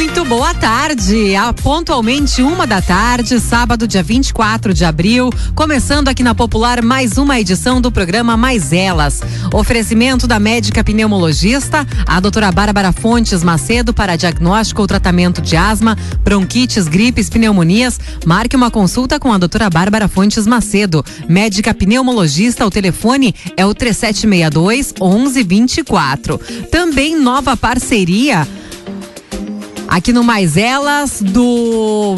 Muito boa tarde. A pontualmente uma da tarde, sábado, dia 24 de abril, começando aqui na Popular mais uma edição do programa Mais Elas. Oferecimento da médica pneumologista, a doutora Bárbara Fontes Macedo para diagnóstico ou tratamento de asma, bronquites, gripes, pneumonias. Marque uma consulta com a doutora Bárbara Fontes Macedo, médica pneumologista. O telefone é o 3762 1124. Também nova parceria aqui no Mais Elas do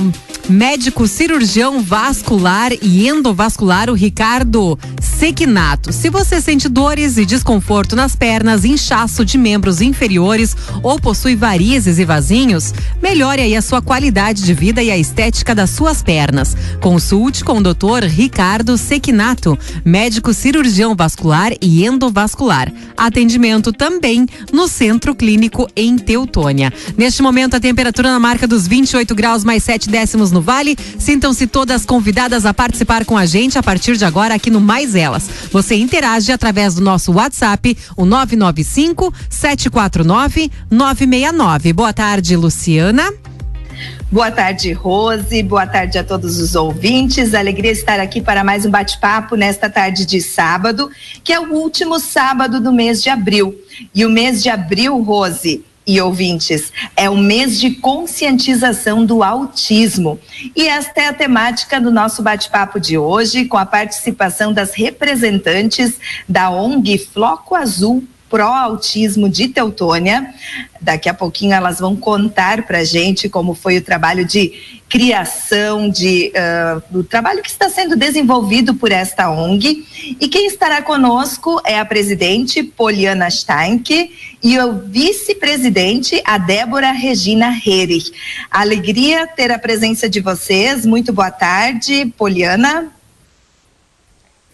médico cirurgião vascular e endovascular, o Ricardo Sequinato. Se você sente dores e desconforto nas pernas, inchaço de membros inferiores ou possui varizes e vasinhos, melhore aí a sua qualidade de vida e a estética das suas pernas. Consulte com o Dr. Ricardo Sequinato, médico cirurgião vascular e endovascular. Atendimento também no Centro Clínico em Teutônia. Neste momento, temperatura na marca dos 28 graus mais 7 décimos no Vale. Sintam-se todas convidadas a participar com a gente a partir de agora aqui no Mais Elas. Você interage através do nosso WhatsApp, o 995 749 969. Boa tarde, Luciana. Boa tarde, Rose. Boa tarde a todos os ouvintes. Alegria estar aqui para mais um bate-papo nesta tarde de sábado, que é o último sábado do mês de abril. E o mês de abril, Rose, e ouvintes, é o mês de conscientização do autismo. E esta é a temática do nosso bate-papo de hoje, com a participação das representantes da ONG Floco Azul Pró-Autismo de Teutônia. Daqui a pouquinho elas vão contar para gente como foi o trabalho de criação, de, uh, do trabalho que está sendo desenvolvido por esta ONG. E quem estará conosco é a presidente Poliana Steinke e o vice-presidente, a Débora Regina Herich. Alegria ter a presença de vocês. Muito boa tarde, Poliana.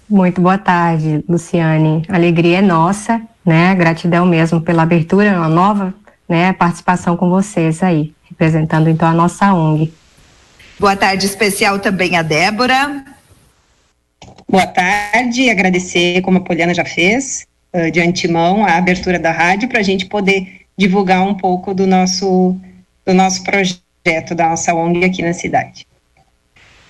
Muito boa tarde, Luciane. A alegria é nossa, né? Gratidão mesmo pela abertura, uma nova, né, participação com vocês aí, representando então a nossa ONG. Boa tarde especial também a Débora. Boa tarde, agradecer, como a Poliana já fez, uh, de antemão, a abertura da rádio para a gente poder divulgar um pouco do nosso, do nosso projeto, da nossa ONG aqui na cidade.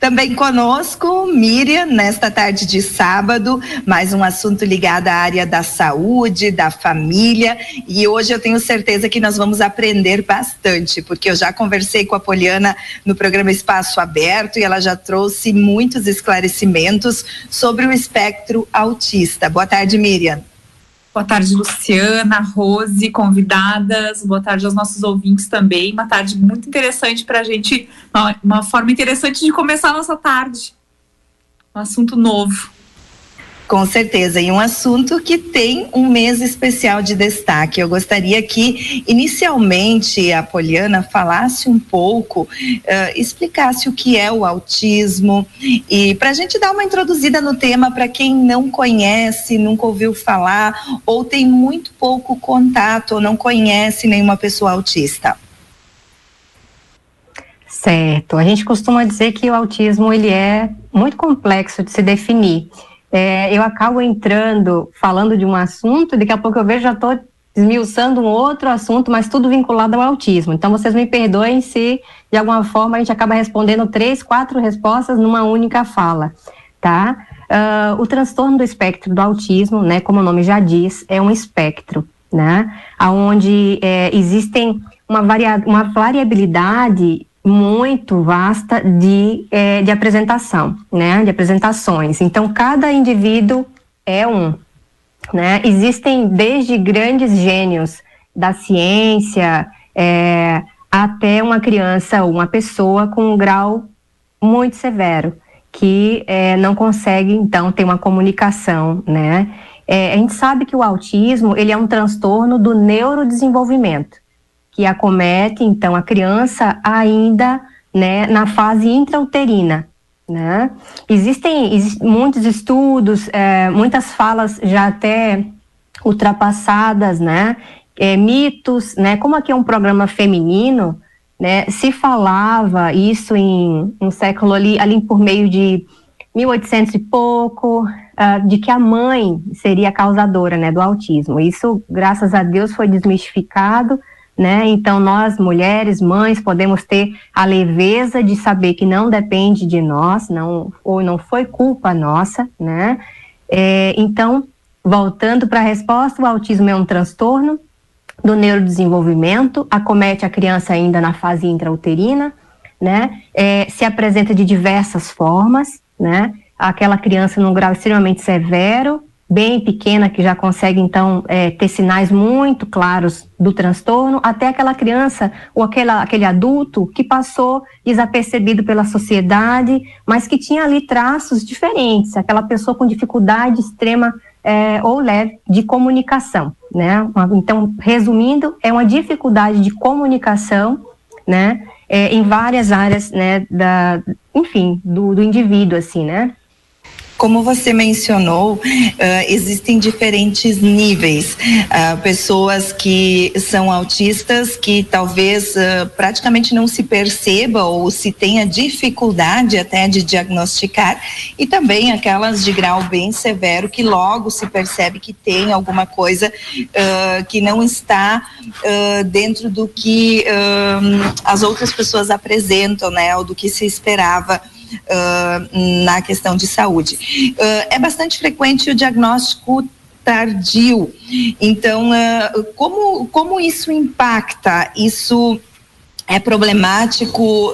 Também conosco, Miriam, nesta tarde de sábado, mais um assunto ligado à área da saúde, da família. E hoje eu tenho certeza que nós vamos aprender bastante, porque eu já conversei com a Poliana no programa Espaço Aberto e ela já trouxe muitos esclarecimentos sobre o espectro autista. Boa tarde, Miriam. Boa tarde, Luciana, Rose, convidadas. Boa tarde aos nossos ouvintes também. Uma tarde muito interessante para a gente, uma, uma forma interessante de começar a nossa tarde. Um assunto novo. Com certeza, e um assunto que tem um mês especial de destaque. Eu gostaria que, inicialmente, a Poliana falasse um pouco, uh, explicasse o que é o autismo, e para a gente dar uma introduzida no tema para quem não conhece, nunca ouviu falar, ou tem muito pouco contato, ou não conhece nenhuma pessoa autista. Certo. A gente costuma dizer que o autismo ele é muito complexo de se definir é, eu acabo entrando, falando de um assunto, daqui a pouco eu vejo já estou esmiuçando um outro assunto, mas tudo vinculado ao autismo. Então, vocês me perdoem se, de alguma forma, a gente acaba respondendo três, quatro respostas numa única fala, tá? Uh, o transtorno do espectro do autismo, né, como o nome já diz, é um espectro, né, onde é, existem uma, varia uma variabilidade muito vasta de, é, de apresentação, né? De apresentações. Então, cada indivíduo é um. Né? Existem desde grandes gênios da ciência é, até uma criança ou uma pessoa com um grau muito severo que é, não consegue então ter uma comunicação, né? É, a gente sabe que o autismo ele é um transtorno do neurodesenvolvimento que acomete, então, a criança ainda né, na fase intrauterina. Né? Existem, existem muitos estudos, é, muitas falas já até ultrapassadas, né? É, mitos, né? Como aqui é um programa feminino, né? Se falava isso em um século ali, ali por meio de 1800 e pouco, uh, de que a mãe seria a causadora, né, do autismo. Isso, graças a Deus, foi desmistificado né? Então, nós, mulheres, mães, podemos ter a leveza de saber que não depende de nós, não, ou não foi culpa nossa, né? É, então, voltando para a resposta, o autismo é um transtorno do neurodesenvolvimento, acomete a criança ainda na fase intrauterina, né? É, se apresenta de diversas formas, né? Aquela criança num grau extremamente severo, bem pequena que já consegue então é, ter sinais muito claros do transtorno, até aquela criança ou aquela, aquele adulto que passou desapercebido pela sociedade, mas que tinha ali traços diferentes, aquela pessoa com dificuldade extrema é, ou leve de comunicação, né? Então, resumindo, é uma dificuldade de comunicação, né? É, em várias áreas, né? Da, enfim, do, do indivíduo, assim, né? Como você mencionou, uh, existem diferentes níveis. Uh, pessoas que são autistas que talvez uh, praticamente não se perceba ou se tenha dificuldade até de diagnosticar, e também aquelas de grau bem severo que logo se percebe que tem alguma coisa que não está dentro do que as outras pessoas apresentam, né, ou do que se esperava uh, na questão de saúde. Uh, é bastante frequente o diagnóstico tardio. Então, uh, como, como isso impacta? Isso é problemático?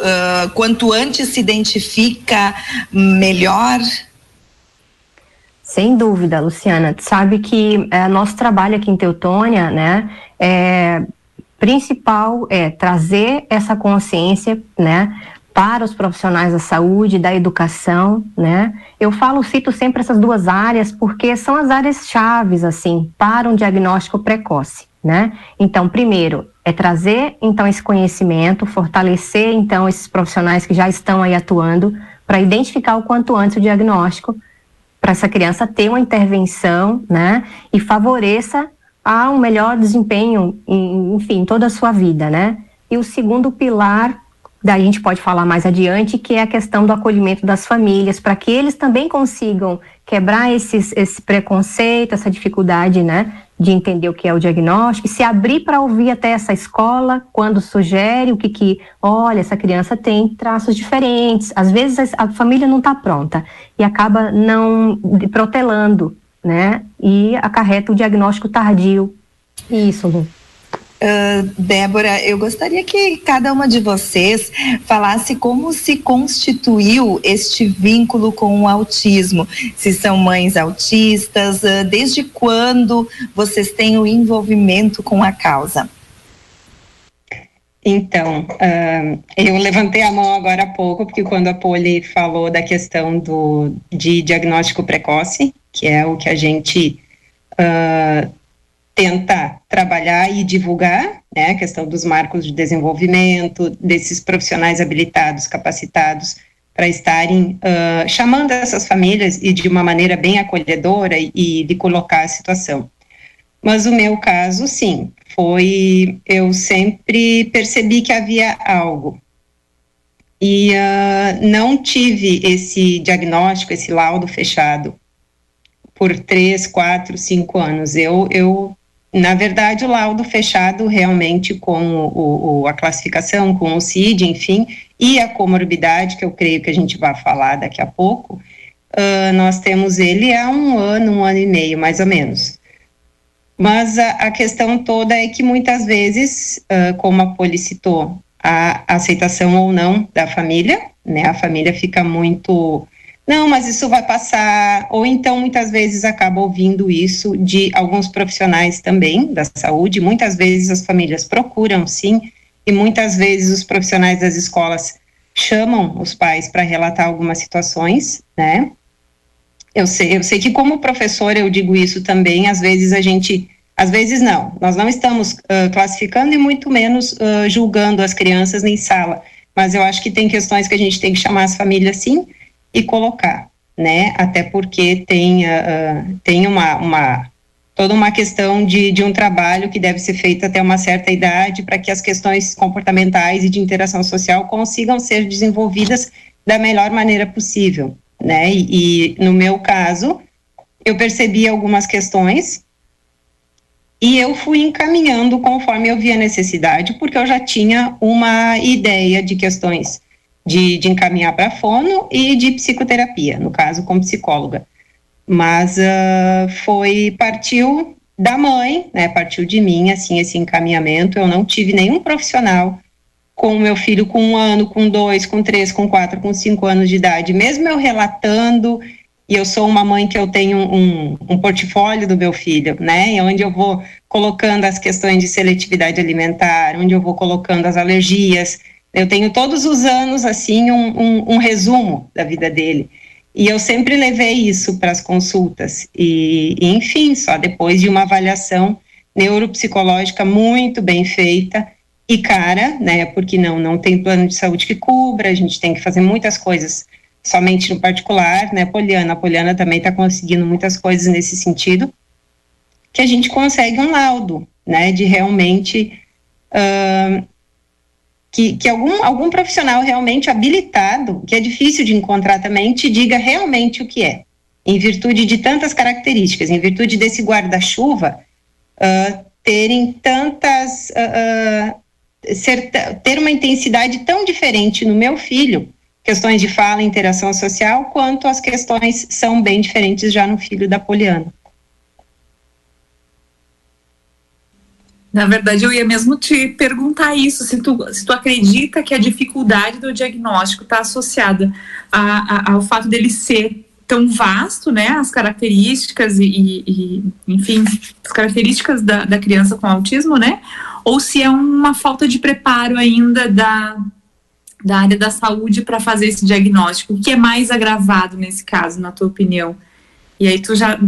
quanto antes se identifica, melhor? Sem dúvida, Luciana. Sabe que é, nosso trabalho aqui em Teutônia, né, é, principal é trazer essa consciência, né, para os profissionais da saúde, da educação, né? Eu falo, cito sempre essas duas áreas porque são as áreas chaves, assim, para um diagnóstico precoce, né? Então, primeiro, é trazer, então, esse conhecimento, fortalecer, então, esses profissionais que já estão aí atuando para identificar o quanto antes o diagnóstico, para essa criança ter uma intervenção, né? E favoreça a um melhor desempenho, em, enfim, toda a sua vida, né? E o segundo pilar Daí a gente pode falar mais adiante, que é a questão do acolhimento das famílias, para que eles também consigam quebrar esses, esse preconceito, essa dificuldade, né, de entender o que é o diagnóstico, e se abrir para ouvir até essa escola, quando sugere o que que, olha, essa criança tem traços diferentes, às vezes a família não está pronta, e acaba não protelando, né, e acarreta o diagnóstico tardio. Isso, Lu. Uh, Débora, eu gostaria que cada uma de vocês falasse como se constituiu este vínculo com o autismo. Se são mães autistas, uh, desde quando vocês têm o envolvimento com a causa? Então, uh, eu levantei a mão agora há pouco, porque quando a Poli falou da questão do, de diagnóstico precoce, que é o que a gente uh, tenta trabalhar e divulgar, né, a questão dos marcos de desenvolvimento, desses profissionais habilitados, capacitados, para estarem uh, chamando essas famílias e de uma maneira bem acolhedora e, e de colocar a situação. Mas o meu caso, sim, foi, eu sempre percebi que havia algo. E uh, não tive esse diagnóstico, esse laudo fechado por três, quatro, cinco anos. Eu, eu na verdade, o laudo fechado realmente com o, o, a classificação, com o CID, enfim, e a comorbidade, que eu creio que a gente vai falar daqui a pouco, uh, nós temos ele há um ano, um ano e meio, mais ou menos. Mas a, a questão toda é que muitas vezes, uh, como a Poli citou, a aceitação ou não da família, né, a família fica muito não, mas isso vai passar. Ou então, muitas vezes, acaba ouvindo isso de alguns profissionais também da saúde. Muitas vezes as famílias procuram, sim, e muitas vezes os profissionais das escolas chamam os pais para relatar algumas situações, né? Eu sei, eu sei que como professor eu digo isso também, às vezes a gente, às vezes não, nós não estamos uh, classificando e muito menos uh, julgando as crianças em sala, mas eu acho que tem questões que a gente tem que chamar as famílias sim, e colocar, né? Até porque tem, uh, tem uma, uma toda uma questão de, de um trabalho que deve ser feito até uma certa idade para que as questões comportamentais e de interação social consigam ser desenvolvidas da melhor maneira possível, né? E, e no meu caso, eu percebi algumas questões e eu fui encaminhando conforme eu via necessidade, porque eu já tinha uma ideia de questões de, de encaminhar para fono e de psicoterapia, no caso com psicóloga. Mas uh, foi, partiu da mãe, né, partiu de mim, assim, esse encaminhamento, eu não tive nenhum profissional com o meu filho com um ano, com dois, com três, com quatro, com cinco anos de idade, mesmo eu relatando, e eu sou uma mãe que eu tenho um, um portfólio do meu filho, né, onde eu vou colocando as questões de seletividade alimentar, onde eu vou colocando as alergias, eu tenho todos os anos, assim, um, um, um resumo da vida dele. E eu sempre levei isso para as consultas. E, e, enfim, só depois de uma avaliação neuropsicológica muito bem feita e cara, né? Porque não, não tem plano de saúde que cubra, a gente tem que fazer muitas coisas somente no particular, né? Poliana, a Poliana também está conseguindo muitas coisas nesse sentido, que a gente consegue um laudo, né? De realmente uh, que, que algum, algum profissional realmente habilitado, que é difícil de encontrar também, te diga realmente o que é, em virtude de tantas características, em virtude desse guarda-chuva uh, terem tantas. Uh, ser, ter uma intensidade tão diferente no meu filho, questões de fala interação social, quanto as questões são bem diferentes já no filho da Poliana. Na verdade, eu ia mesmo te perguntar isso, se tu, se tu acredita que a dificuldade do diagnóstico está associada a, a, ao fato dele ser tão vasto, né, as características e, e enfim, as características da, da criança com autismo, né, ou se é uma falta de preparo ainda da, da área da saúde para fazer esse diagnóstico. O que é mais agravado nesse caso, na tua opinião? E aí tu já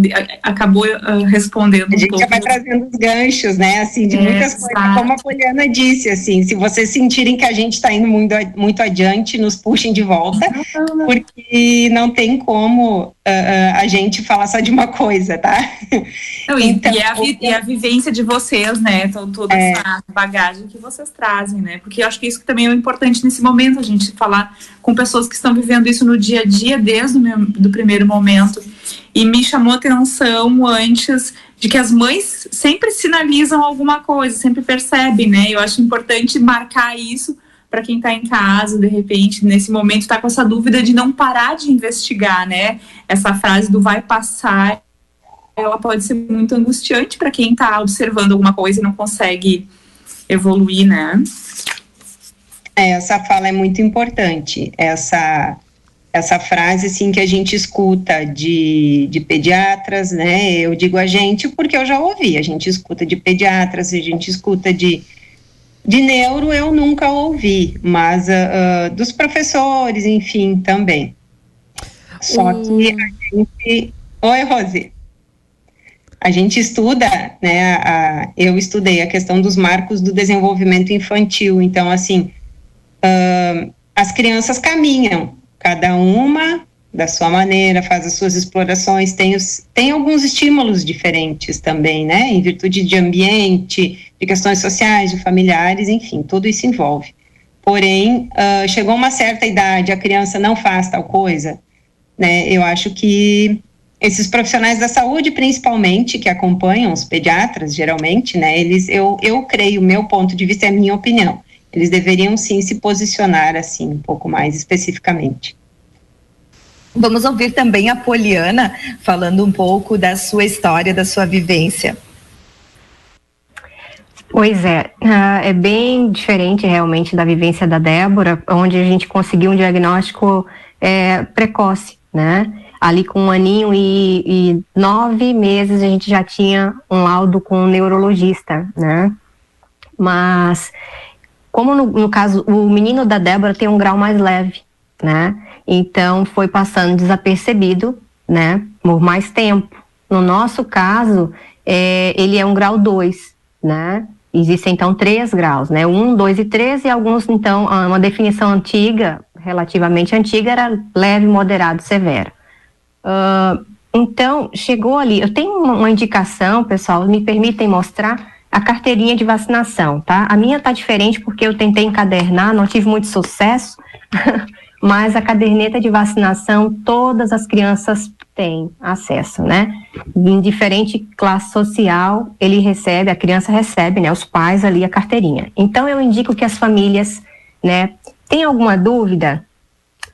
acabou uh, respondendo A gente um já vai trazendo os ganchos, né, assim, de é, muitas coisas, como a Poliana disse, assim, se vocês sentirem que a gente está indo muito, muito adiante, nos puxem de volta, porque não tem como uh, uh, a gente falar só de uma coisa, tá? Não, então, e, a vi, e, a vivência de vocês, né, toda é. essa bagagem que vocês trazem, né, porque eu acho que isso também é importante nesse momento, a gente falar com pessoas que estão vivendo isso no dia a dia, desde o meu, do primeiro momento, e me chamou atenção antes de que as mães sempre sinalizam alguma coisa, sempre percebem, né? Eu acho importante marcar isso para quem está em casa, de repente, nesse momento, está com essa dúvida de não parar de investigar, né? Essa frase do vai passar, ela pode ser muito angustiante para quem está observando alguma coisa e não consegue evoluir, né? É, essa fala é muito importante. Essa essa frase assim que a gente escuta de, de pediatras, né? Eu digo a gente porque eu já ouvi, a gente escuta de pediatras, a gente escuta de, de neuro, eu nunca ouvi, mas uh, dos professores, enfim, também. Só que a gente. Oi, Rose. A gente estuda, né? A, eu estudei a questão dos marcos do desenvolvimento infantil, então, assim, uh, as crianças caminham, cada uma da sua maneira, faz as suas explorações, tem, os, tem alguns estímulos diferentes também, né, em virtude de ambiente, de questões sociais, de familiares, enfim, tudo isso envolve. Porém, uh, chegou uma certa idade, a criança não faz tal coisa, né, eu acho que esses profissionais da saúde, principalmente, que acompanham os pediatras, geralmente, né, eles, eu, eu creio, meu ponto de vista, é a minha opinião, eles deveriam sim se posicionar assim um pouco mais especificamente. Vamos ouvir também a Poliana falando um pouco da sua história, da sua vivência. Pois é, uh, é bem diferente realmente da vivência da Débora, onde a gente conseguiu um diagnóstico é, precoce, né? Ali com um aninho e, e, nove meses a gente já tinha um laudo com um neurologista, né? Mas como no, no caso, o menino da Débora tem um grau mais leve, né? Então foi passando desapercebido, né? Por mais tempo. No nosso caso, é, ele é um grau 2, né? Existem então três graus, né? Um, dois e três, e alguns, então, uma definição antiga, relativamente antiga, era leve, moderado, severo. Uh, então, chegou ali. Eu tenho uma indicação, pessoal, me permitem mostrar a carteirinha de vacinação, tá? A minha tá diferente porque eu tentei encadernar, não tive muito sucesso. mas a caderneta de vacinação todas as crianças têm acesso, né? Em diferente classe social, ele recebe, a criança recebe, né? Os pais ali a carteirinha. Então eu indico que as famílias, né? Tem alguma dúvida?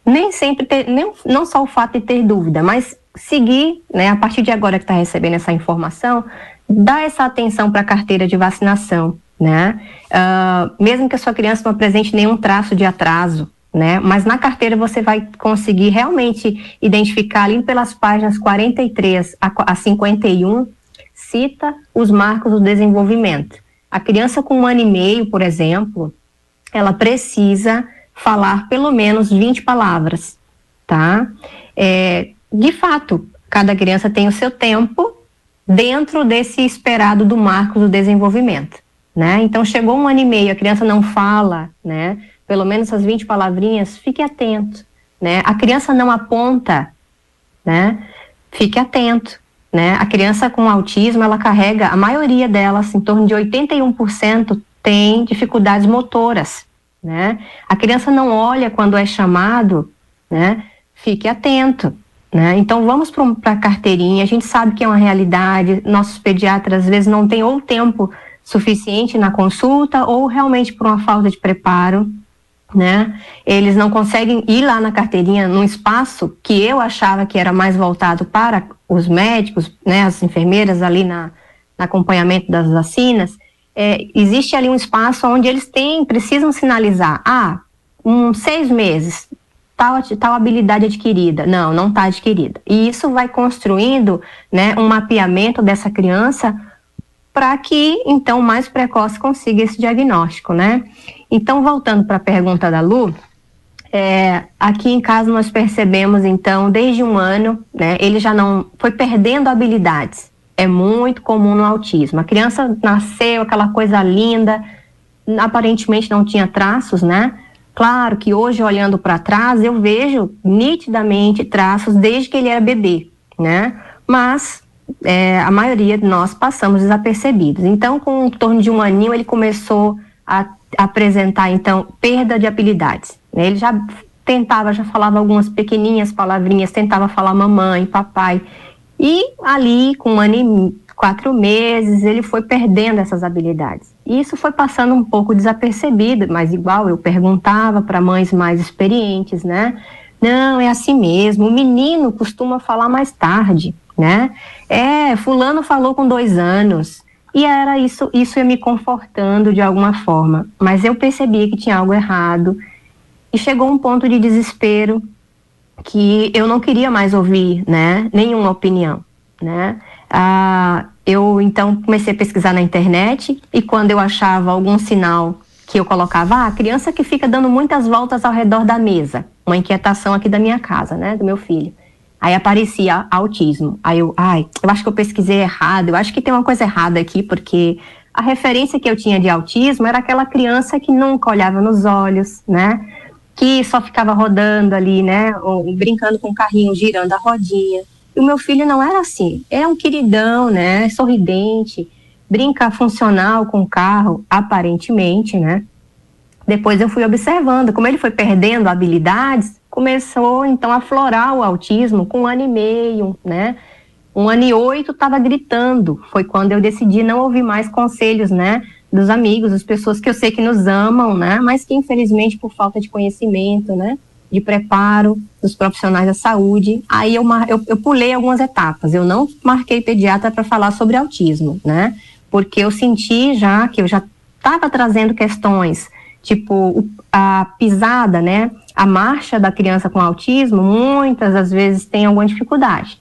Nem sempre ter, nem, não só o fato de ter dúvida, mas seguir, né? A partir de agora que está recebendo essa informação, dá essa atenção para a carteira de vacinação, né? Uh, mesmo que a sua criança não apresente nenhum traço de atraso, né? Mas na carteira você vai conseguir realmente identificar ali pelas páginas 43 a, a 51, cita os marcos do desenvolvimento. A criança com um ano e meio, por exemplo, ela precisa falar pelo menos 20 palavras, tá? É, de fato, cada criança tem o seu tempo dentro desse esperado do marco do desenvolvimento, né? Então, chegou um ano e meio, a criança não fala, né? pelo menos essas 20 palavrinhas, fique atento, né? A criança não aponta, né? Fique atento, né? A criança com autismo, ela carrega, a maioria delas, em torno de 81%, tem dificuldades motoras, né? A criança não olha quando é chamado, né? Fique atento, né? Então vamos para a carteirinha, a gente sabe que é uma realidade, nossos pediatras às vezes não têm ou tempo suficiente na consulta ou realmente por uma falta de preparo, né? Eles não conseguem ir lá na carteirinha num espaço que eu achava que era mais voltado para os médicos, né, as enfermeiras ali na, acompanhamento das vacinas. É, existe ali um espaço onde eles têm, precisam sinalizar, ah, um seis meses, tal, tal habilidade adquirida. Não, não está adquirida. E isso vai construindo, né, um mapeamento dessa criança para que, então, mais precoce consiga esse diagnóstico, né? Então, voltando para a pergunta da Lu, é, aqui em casa nós percebemos, então, desde um ano, né, ele já não foi perdendo habilidades. É muito comum no autismo. A criança nasceu, aquela coisa linda, aparentemente não tinha traços, né? Claro que hoje, olhando para trás, eu vejo nitidamente traços desde que ele era bebê, né? Mas é, a maioria de nós passamos desapercebidos. Então, com em torno de um aninho, ele começou a apresentar, então, perda de habilidades. Né? Ele já tentava, já falava algumas pequenininhas palavrinhas, tentava falar mamãe, papai. E ali, com um ano e quatro meses, ele foi perdendo essas habilidades. E isso foi passando um pouco desapercebido, mas igual eu perguntava para mães mais experientes, né? Não, é assim mesmo. O menino costuma falar mais tarde né? É, fulano falou com dois anos. E era isso, isso ia me confortando de alguma forma. Mas eu percebia que tinha algo errado. E chegou um ponto de desespero que eu não queria mais ouvir, né? Nenhuma opinião, né? Ah, eu então comecei a pesquisar na internet e quando eu achava algum sinal que eu colocava, ah, a criança que fica dando muitas voltas ao redor da mesa, uma inquietação aqui da minha casa, né, do meu filho. Aí aparecia autismo. Aí eu, ai, eu acho que eu pesquisei errado, eu acho que tem uma coisa errada aqui, porque a referência que eu tinha de autismo era aquela criança que nunca olhava nos olhos, né? Que só ficava rodando ali, né? Ou brincando com o carrinho, girando a rodinha. O meu filho não era assim. É um queridão, né? Sorridente, brinca funcional com o carro, aparentemente, né? Depois eu fui observando como ele foi perdendo habilidades, começou então a florar o autismo com um ano e meio, né? Um ano e oito estava gritando. Foi quando eu decidi não ouvir mais conselhos, né? Dos amigos, das pessoas que eu sei que nos amam, né? Mas que infelizmente por falta de conhecimento, né? De preparo dos profissionais da saúde, aí eu, eu, eu pulei algumas etapas. Eu não marquei pediatra para falar sobre autismo, né? Porque eu senti já que eu já estava trazendo questões tipo a pisada, né? a marcha da criança com autismo, muitas das vezes tem alguma dificuldade.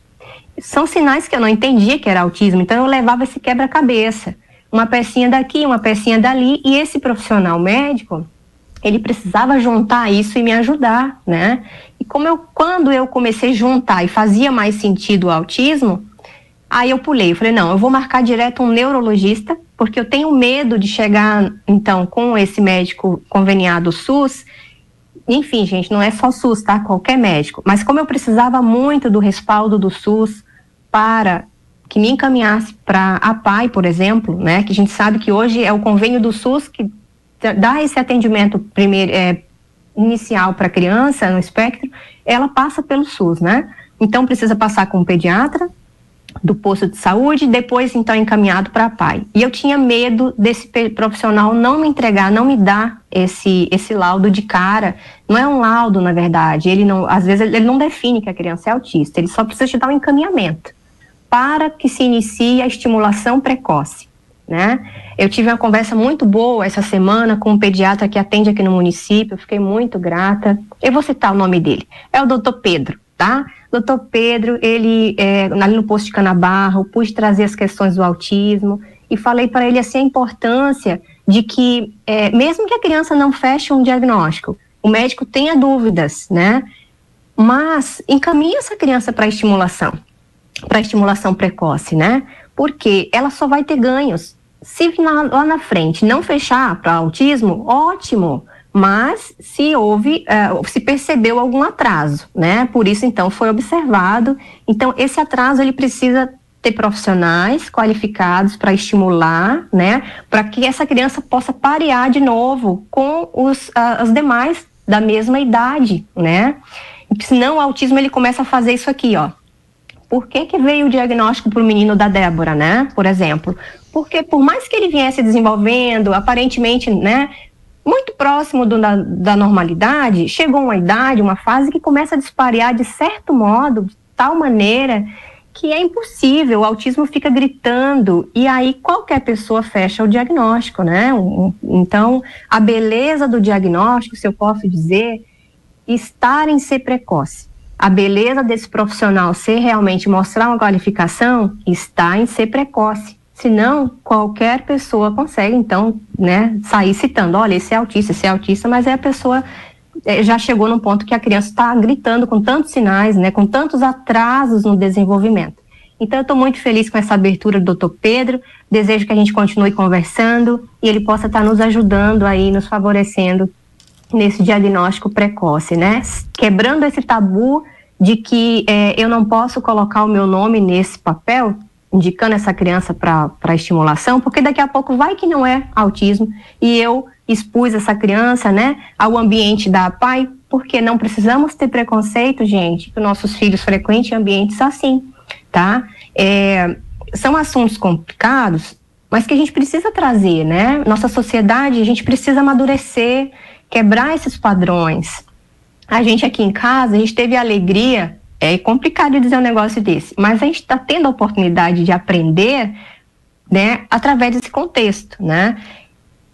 São sinais que eu não entendia que era autismo, então eu levava esse quebra-cabeça, uma pecinha daqui, uma pecinha dali, e esse profissional médico, ele precisava juntar isso e me ajudar, né? E como eu, quando eu comecei a juntar e fazia mais sentido o autismo, aí eu pulei, eu falei, não, eu vou marcar direto um neurologista, porque eu tenho medo de chegar, então, com esse médico conveniado SUS enfim, gente, não é só SUS, tá? Qualquer médico. Mas como eu precisava muito do respaldo do SUS para que me encaminhasse para a PAI, por exemplo, né? Que a gente sabe que hoje é o convênio do SUS que dá esse atendimento primeiro, é, inicial para criança no espectro, ela passa pelo SUS, né? Então precisa passar com um pediatra do posto de saúde, depois então encaminhado para pai. E eu tinha medo desse profissional não me entregar, não me dar esse esse laudo de cara. Não é um laudo, na verdade. Ele não, às vezes ele não define que a criança é autista. Ele só precisa te dar um encaminhamento para que se inicie a estimulação precoce né? Eu tive uma conversa muito boa essa semana com um pediatra que atende aqui no município, fiquei muito grata. Eu vou citar o nome dele, é o doutor Pedro, tá? Doutor Pedro, ele, é, ali no posto de Canabarro, pude trazer as questões do autismo e falei para ele assim a importância de que, é, mesmo que a criança não feche um diagnóstico, o médico tenha dúvidas, né? Mas encaminhe essa criança para estimulação, para estimulação precoce, né? Porque ela só vai ter ganhos se na, lá na frente não fechar para autismo, ótimo. Mas se houve, uh, se percebeu algum atraso, né? Por isso, então, foi observado. Então, esse atraso ele precisa ter profissionais qualificados para estimular, né? Para que essa criança possa parear de novo com os, uh, os demais da mesma idade, né? Senão o autismo ele começa a fazer isso aqui, ó. Por que, que veio o diagnóstico para o menino da Débora, né? Por exemplo, porque por mais que ele viesse desenvolvendo, aparentemente, né, muito próximo do, da, da, normalidade, chegou uma idade, uma fase que começa a disparear de certo modo, de tal maneira que é impossível, o autismo fica gritando e aí qualquer pessoa fecha o diagnóstico, né? Então, a beleza do diagnóstico, se eu posso dizer, estar em ser precoce. A beleza desse profissional ser realmente mostrar uma qualificação está em ser precoce. Senão, qualquer pessoa consegue, então, né, sair citando, olha, esse é autista, esse é autista, mas é a pessoa é, já chegou num ponto que a criança está gritando com tantos sinais, né, com tantos atrasos no desenvolvimento. Então, eu estou muito feliz com essa abertura do doutor Pedro, desejo que a gente continue conversando e ele possa estar tá nos ajudando aí, nos favorecendo nesse diagnóstico precoce, né, quebrando esse tabu de que é, eu não posso colocar o meu nome nesse papel, indicando essa criança para estimulação, porque daqui a pouco vai que não é autismo e eu expus essa criança, né, ao ambiente da pai, porque não precisamos ter preconceito, gente, que nossos filhos frequentem ambientes assim, tá? É, são assuntos complicados, mas que a gente precisa trazer, né? Nossa sociedade, a gente precisa amadurecer, quebrar esses padrões. A gente aqui em casa, a gente teve alegria é complicado dizer um negócio desse, mas a gente está tendo a oportunidade de aprender, né, através desse contexto, né?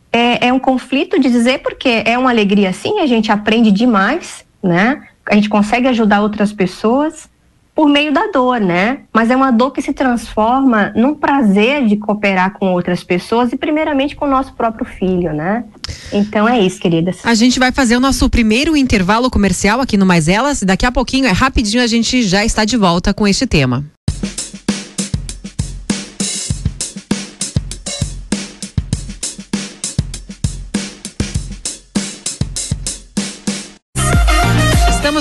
É, é um conflito de dizer porque é uma alegria sim, a gente aprende demais, né? A gente consegue ajudar outras pessoas, por meio da dor, né? Mas é uma dor que se transforma num prazer de cooperar com outras pessoas e primeiramente com o nosso próprio filho, né? Então é isso, queridas. A gente vai fazer o nosso primeiro intervalo comercial aqui no Mais Elas. Daqui a pouquinho, é rapidinho, a gente já está de volta com este tema.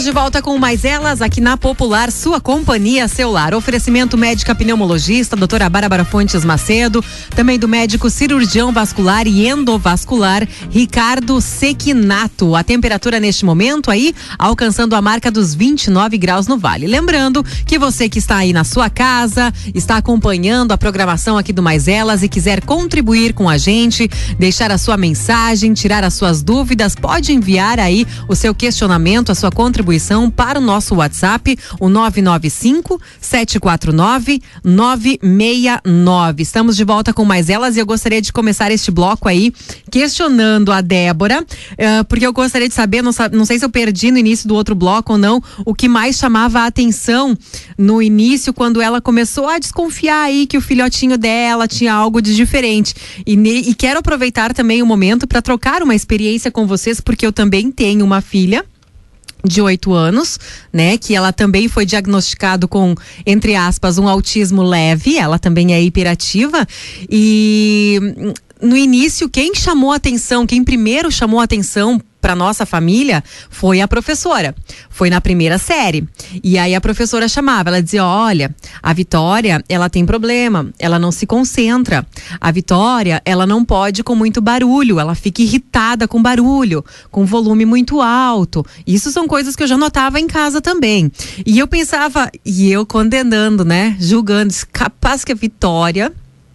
De volta com mais elas aqui na Popular, sua companhia celular. Oferecimento médica pneumologista, doutora Bárbara Fontes Macedo, também do médico cirurgião vascular e endovascular, Ricardo Sequinato. A temperatura neste momento aí alcançando a marca dos 29 graus no Vale. Lembrando que você que está aí na sua casa, está acompanhando a programação aqui do Mais Elas e quiser contribuir com a gente, deixar a sua mensagem, tirar as suas dúvidas, pode enviar aí o seu questionamento, a sua contribuição contribuição para o nosso WhatsApp, o 995 749 969. Estamos de volta com mais elas e eu gostaria de começar este bloco aí questionando a Débora, uh, porque eu gostaria de saber, não, não sei se eu perdi no início do outro bloco ou não, o que mais chamava a atenção no início, quando ela começou a desconfiar aí que o filhotinho dela tinha algo de diferente. E, e quero aproveitar também o momento para trocar uma experiência com vocês, porque eu também tenho uma filha de oito anos, né? Que ela também foi diagnosticado com, entre aspas, um autismo leve. Ela também é hiperativa e no início, quem chamou atenção, quem primeiro chamou atenção para nossa família foi a professora. Foi na primeira série. E aí a professora chamava, ela dizia: "Olha, a Vitória, ela tem problema, ela não se concentra. A Vitória, ela não pode com muito barulho, ela fica irritada com barulho, com volume muito alto". Isso são coisas que eu já notava em casa também. E eu pensava, e eu condenando, né, julgando, capaz que a Vitória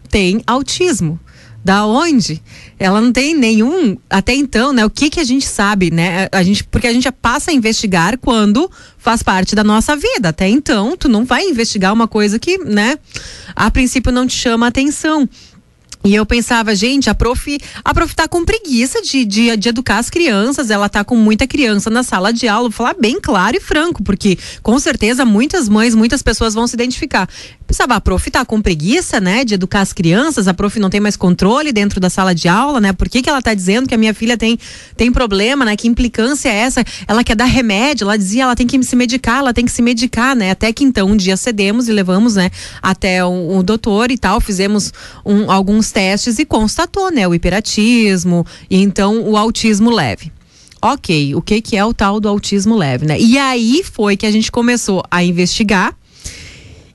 tem autismo. Da onde? Ela não tem nenhum, até então, né? O que que a gente sabe, né? A gente, porque a gente passa a investigar quando faz parte da nossa vida. Até então, tu não vai investigar uma coisa que, né? A princípio não te chama atenção. E eu pensava, gente, a prof, a prof tá com preguiça de, de, de, educar as crianças, ela tá com muita criança na sala de aula, vou falar bem claro e franco, porque com certeza muitas mães, muitas pessoas vão se identificar. Pensava, a prof tá com preguiça, né, de educar as crianças, a prof não tem mais controle dentro da sala de aula, né, por que que ela tá dizendo que a minha filha tem, tem problema, né, que implicância é essa? Ela quer dar remédio, ela dizia, ela tem que se medicar, ela tem que se medicar, né, até que então um dia cedemos e levamos, né, até o, o doutor e tal, fizemos um, alguns testes e constatou, né, o hiperatismo e então o autismo leve. Ok, o que que é o tal do autismo leve, né? E aí foi que a gente começou a investigar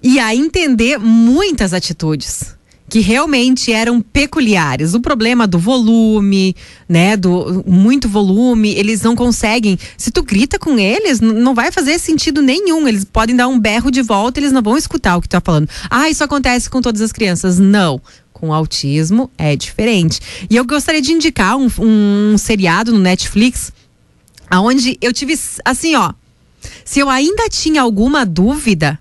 e a entender muitas atitudes que realmente eram peculiares. O problema do volume, né, do muito volume, eles não conseguem. Se tu grita com eles, não vai fazer sentido nenhum. Eles podem dar um berro de volta, eles não vão escutar o que tu tá falando. Ah, isso acontece com todas as crianças. Não com autismo é diferente. E eu gostaria de indicar um, um seriado no Netflix, aonde eu tive assim, ó. Se eu ainda tinha alguma dúvida,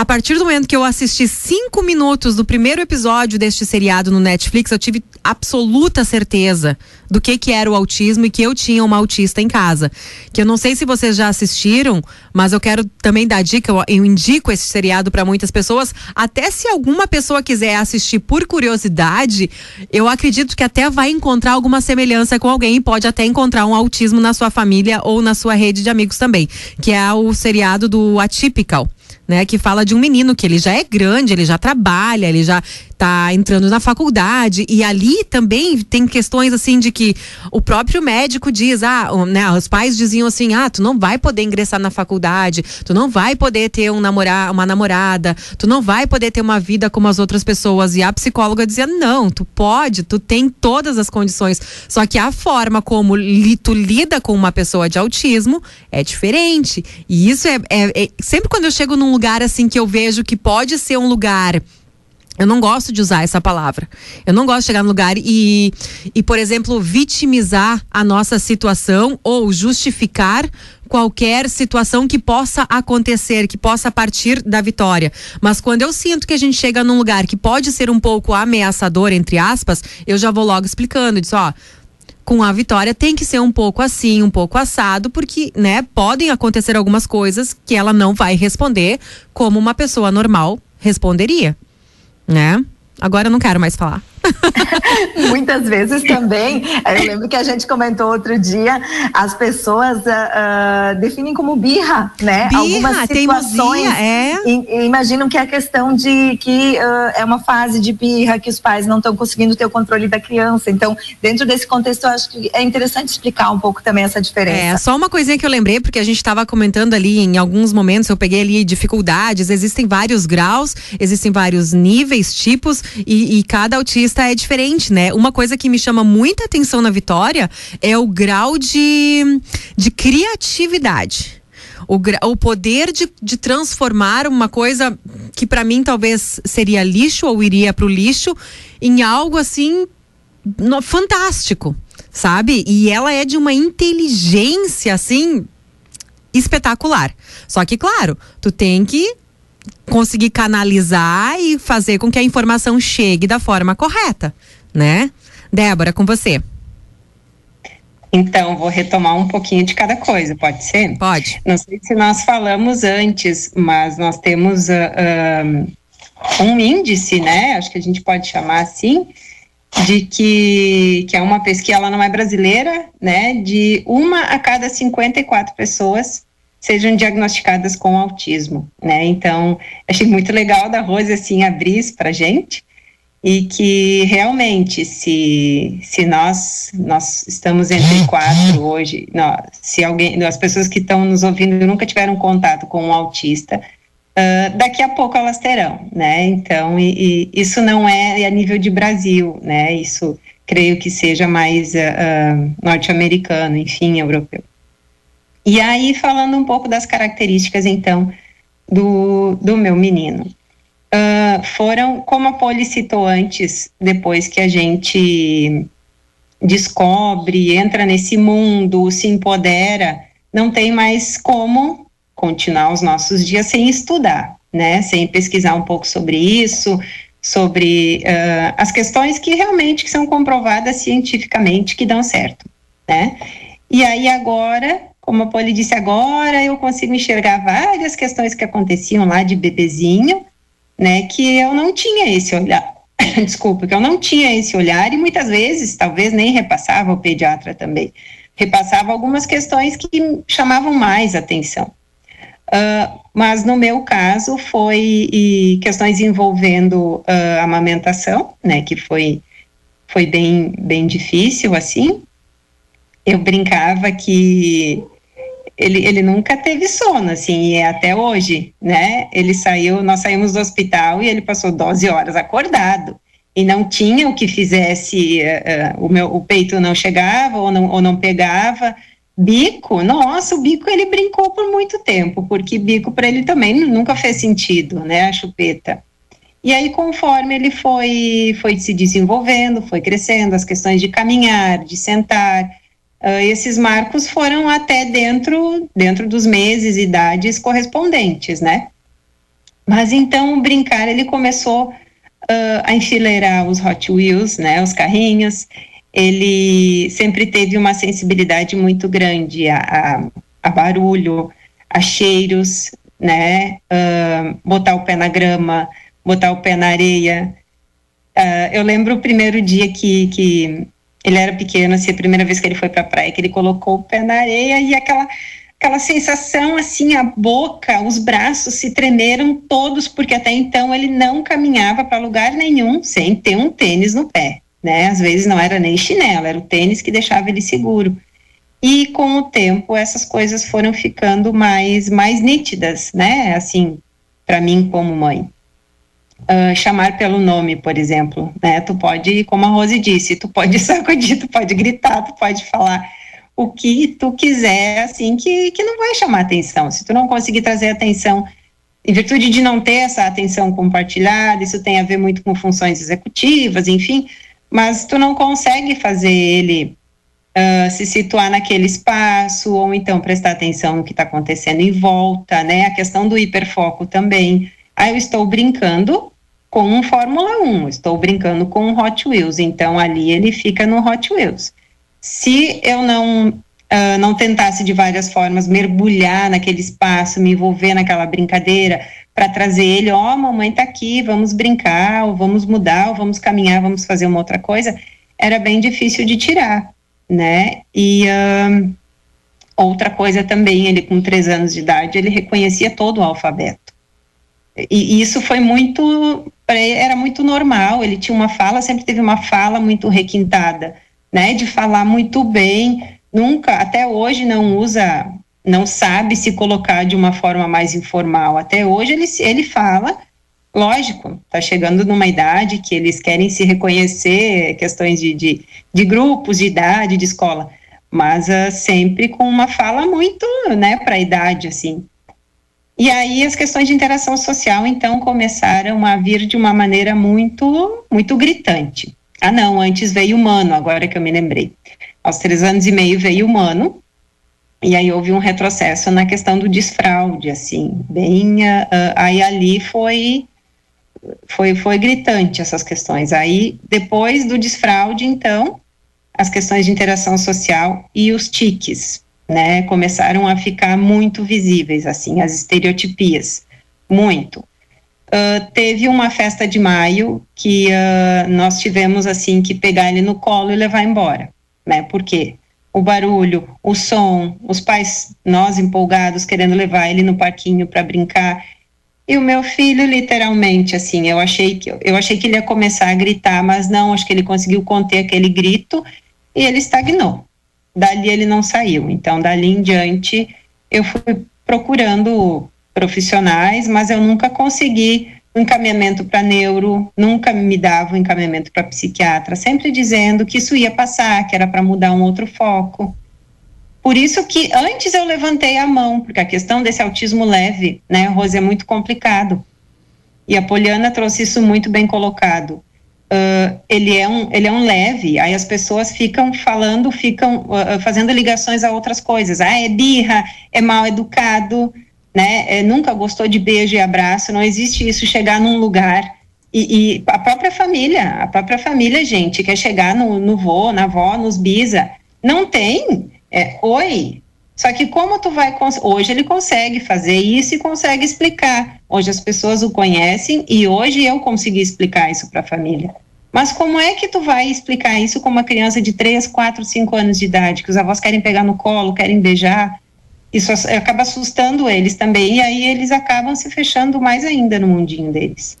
a partir do momento que eu assisti cinco minutos do primeiro episódio deste seriado no Netflix, eu tive absoluta certeza do que que era o autismo e que eu tinha uma autista em casa. Que eu não sei se vocês já assistiram, mas eu quero também dar dica, eu, eu indico esse seriado para muitas pessoas, até se alguma pessoa quiser assistir por curiosidade, eu acredito que até vai encontrar alguma semelhança com alguém pode até encontrar um autismo na sua família ou na sua rede de amigos também, que é o seriado do Atypical né? Que fala de um menino que ele já é grande, ele já trabalha, ele já tá entrando na faculdade e ali também tem questões assim de que o próprio médico diz, ah, né, os pais diziam assim, ah, tu não vai poder ingressar na faculdade, tu não vai poder ter um namorar, uma namorada, tu não vai poder ter uma vida como as outras pessoas. E a psicóloga dizia, não, tu pode, tu tem todas as condições, só que a forma como li, tu lida com uma pessoa de autismo é diferente. E isso é, é, é sempre quando eu chego num lugar assim que eu vejo que pode ser um lugar eu não gosto de usar essa palavra. Eu não gosto de chegar no lugar e, e, por exemplo, vitimizar a nossa situação ou justificar qualquer situação que possa acontecer, que possa partir da vitória. Mas quando eu sinto que a gente chega num lugar que pode ser um pouco ameaçador, entre aspas, eu já vou logo explicando. Diz, ó, com a vitória tem que ser um pouco assim, um pouco assado, porque, né, podem acontecer algumas coisas que ela não vai responder como uma pessoa normal responderia né? Agora eu não quero mais falar. Muitas vezes também, eu lembro que a gente comentou outro dia, as pessoas uh, uh, definem como birra, né? Birra, Algumas situações é. imaginam que é a questão de que uh, é uma fase de birra, que os pais não estão conseguindo ter o controle da criança. Então, dentro desse contexto, eu acho que é interessante explicar um pouco também essa diferença. É, só uma coisinha que eu lembrei, porque a gente estava comentando ali em alguns momentos, eu peguei ali dificuldades, existem vários graus, existem vários níveis, tipos, e, e cada autista é diferente, né? Uma coisa que me chama muita atenção na Vitória é o grau de, de criatividade. O, o poder de, de transformar uma coisa que para mim talvez seria lixo ou iria para o lixo em algo assim no, fantástico, sabe? E ela é de uma inteligência assim espetacular. Só que, claro, tu tem que conseguir canalizar e fazer com que a informação chegue da forma correta, né? Débora, com você. Então, vou retomar um pouquinho de cada coisa, pode ser? Pode. Não sei se nós falamos antes, mas nós temos uh, um, índice, né? Acho que a gente pode chamar assim, de que, que é uma pesquisa, ela não é brasileira, né? De uma a cada 54 pessoas sejam diagnosticadas com autismo, né? Então, achei muito legal da Rose assim abrir isso para gente. E que realmente se, se nós nós estamos entre quatro hoje, se alguém, as pessoas que estão nos ouvindo nunca tiveram contato com um autista, uh, daqui a pouco elas terão, né? Então, e, e isso não é a nível de Brasil, né? Isso creio que seja mais uh, norte-americano, enfim, europeu. E aí, falando um pouco das características, então, do, do meu menino uh, foram, como a Poli citou antes, depois que a gente descobre, entra nesse mundo, se empodera, não tem mais como continuar os nossos dias sem estudar, né? Sem pesquisar um pouco sobre isso, sobre uh, as questões que realmente são comprovadas cientificamente que dão certo, né? E aí agora, como a Poli disse agora, eu consigo enxergar várias questões que aconteciam lá de bebezinho, né, que eu não tinha esse olhar, desculpa, que eu não tinha esse olhar e muitas vezes, talvez nem repassava o pediatra também, repassava algumas questões que chamavam mais atenção. Uh, mas no meu caso foi questões envolvendo uh, amamentação, né, que foi foi bem bem difícil assim. Eu brincava que ele, ele nunca teve sono, assim, e é até hoje, né? Ele saiu, nós saímos do hospital e ele passou 12 horas acordado. E não tinha o que fizesse, uh, o meu o peito não chegava ou não, ou não pegava. Bico, nossa, o bico ele brincou por muito tempo, porque bico para ele também nunca fez sentido, né? A chupeta. E aí, conforme ele foi, foi se desenvolvendo, foi crescendo, as questões de caminhar, de sentar, Uh, esses marcos foram até dentro, dentro dos meses, idades correspondentes, né? Mas então o brincar ele começou uh, a enfileirar os Hot Wheels, né? Os carrinhos. Ele sempre teve uma sensibilidade muito grande a, a, a barulho, a cheiros, né? Uh, botar o pé na grama, botar o pé na areia. eu lembro o primeiro dia que, que ele era pequeno, assim, a primeira vez que ele foi para a praia, que ele colocou o pé na areia e aquela aquela sensação assim, a boca, os braços se tremeram todos, porque até então ele não caminhava para lugar nenhum sem ter um tênis no pé, né? Às vezes não era nem chinelo, era o tênis que deixava ele seguro. E com o tempo essas coisas foram ficando mais mais nítidas, né? Assim, para mim como mãe uh, chamar pelo nome, por exemplo, né? Tu pode, como a Rose disse, tu pode sacudir, tu pode gritar, tu pode falar o que tu quiser, assim, que, que não vai chamar atenção. Se tu não conseguir trazer atenção, em virtude de não ter essa atenção compartilhada, isso tem a ver muito com funções executivas, enfim, mas tu não consegue fazer ele uh, se situar naquele espaço, ou então prestar atenção no que está acontecendo em volta, né? A questão do hiperfoco também. Aí eu estou brincando com um Fórmula 1, estou brincando com um Hot Wheels, então ali ele fica no Hot Wheels. Se eu não uh, não tentasse de várias formas mergulhar naquele espaço, me envolver naquela brincadeira, para trazer ele, ó, oh, mamãe tá aqui, vamos brincar, ou vamos mudar, ou vamos caminhar, vamos fazer uma outra coisa, era bem difícil de tirar, né? E uh, outra coisa também, ele com três anos de idade, ele reconhecia todo o alfabeto. E isso foi muito, era muito normal. Ele tinha uma fala, sempre teve uma fala muito requintada, né? De falar muito bem. Nunca, até hoje, não usa, não sabe se colocar de uma forma mais informal. Até hoje ele, ele fala, lógico, está chegando numa idade que eles querem se reconhecer, questões de, de, de grupos, de idade, de escola, mas uh, sempre com uma fala muito, né, para a idade, assim. E aí as questões de interação social então começaram a vir de uma maneira muito, muito gritante. Ah, não, antes veio humano, agora que eu me lembrei. Aos três anos e meio veio humano, e aí houve um retrocesso na questão do desfraude, assim, bem, uh, aí ali foi, foi, foi gritante essas questões. Aí, depois do desfraude, então, as questões de interação social e os tiques, né, começaram a ficar muito visíveis, assim, as estereotipias, muito. Uh, teve uma festa de maio que uh, nós tivemos, assim, que pegar ele no colo e levar embora, né, porque o barulho, o som, os pais, nós empolgados, querendo levar ele no parquinho para brincar, e o meu filho literalmente assim, eu achei que eu achei que ele ia começar a gritar, mas não, acho que ele conseguiu conter aquele grito e ele estagnou. Dali ele não saiu. Então, dali em diante, eu fui procurando profissionais, mas eu nunca consegui um encaminhamento para neuro, nunca me dava um encaminhamento para psiquiatra, sempre dizendo que isso ia passar, que era para mudar um outro foco. Por isso que antes eu levantei a mão, porque a questão desse autismo leve, né, Rose, é muito complicado. E a Poliana trouxe isso muito bem colocado. Uh, ele, é um, ele é um leve, aí as pessoas ficam falando, ficam uh, fazendo ligações a outras coisas. Ah, é birra, é mal educado, né? É, nunca gostou de beijo e abraço, não existe isso, chegar num lugar. E, e a própria família, a própria família, gente, quer chegar no, no vô, na avó, nos bisa. Não tem é, oi. Só que como tu vai hoje ele consegue fazer isso e consegue explicar. Hoje as pessoas o conhecem e hoje eu consegui explicar isso para a família. Mas como é que tu vai explicar isso com uma criança de 3, 4, 5 anos de idade, que os avós querem pegar no colo, querem beijar? Isso acaba assustando eles também, e aí eles acabam se fechando mais ainda no mundinho deles.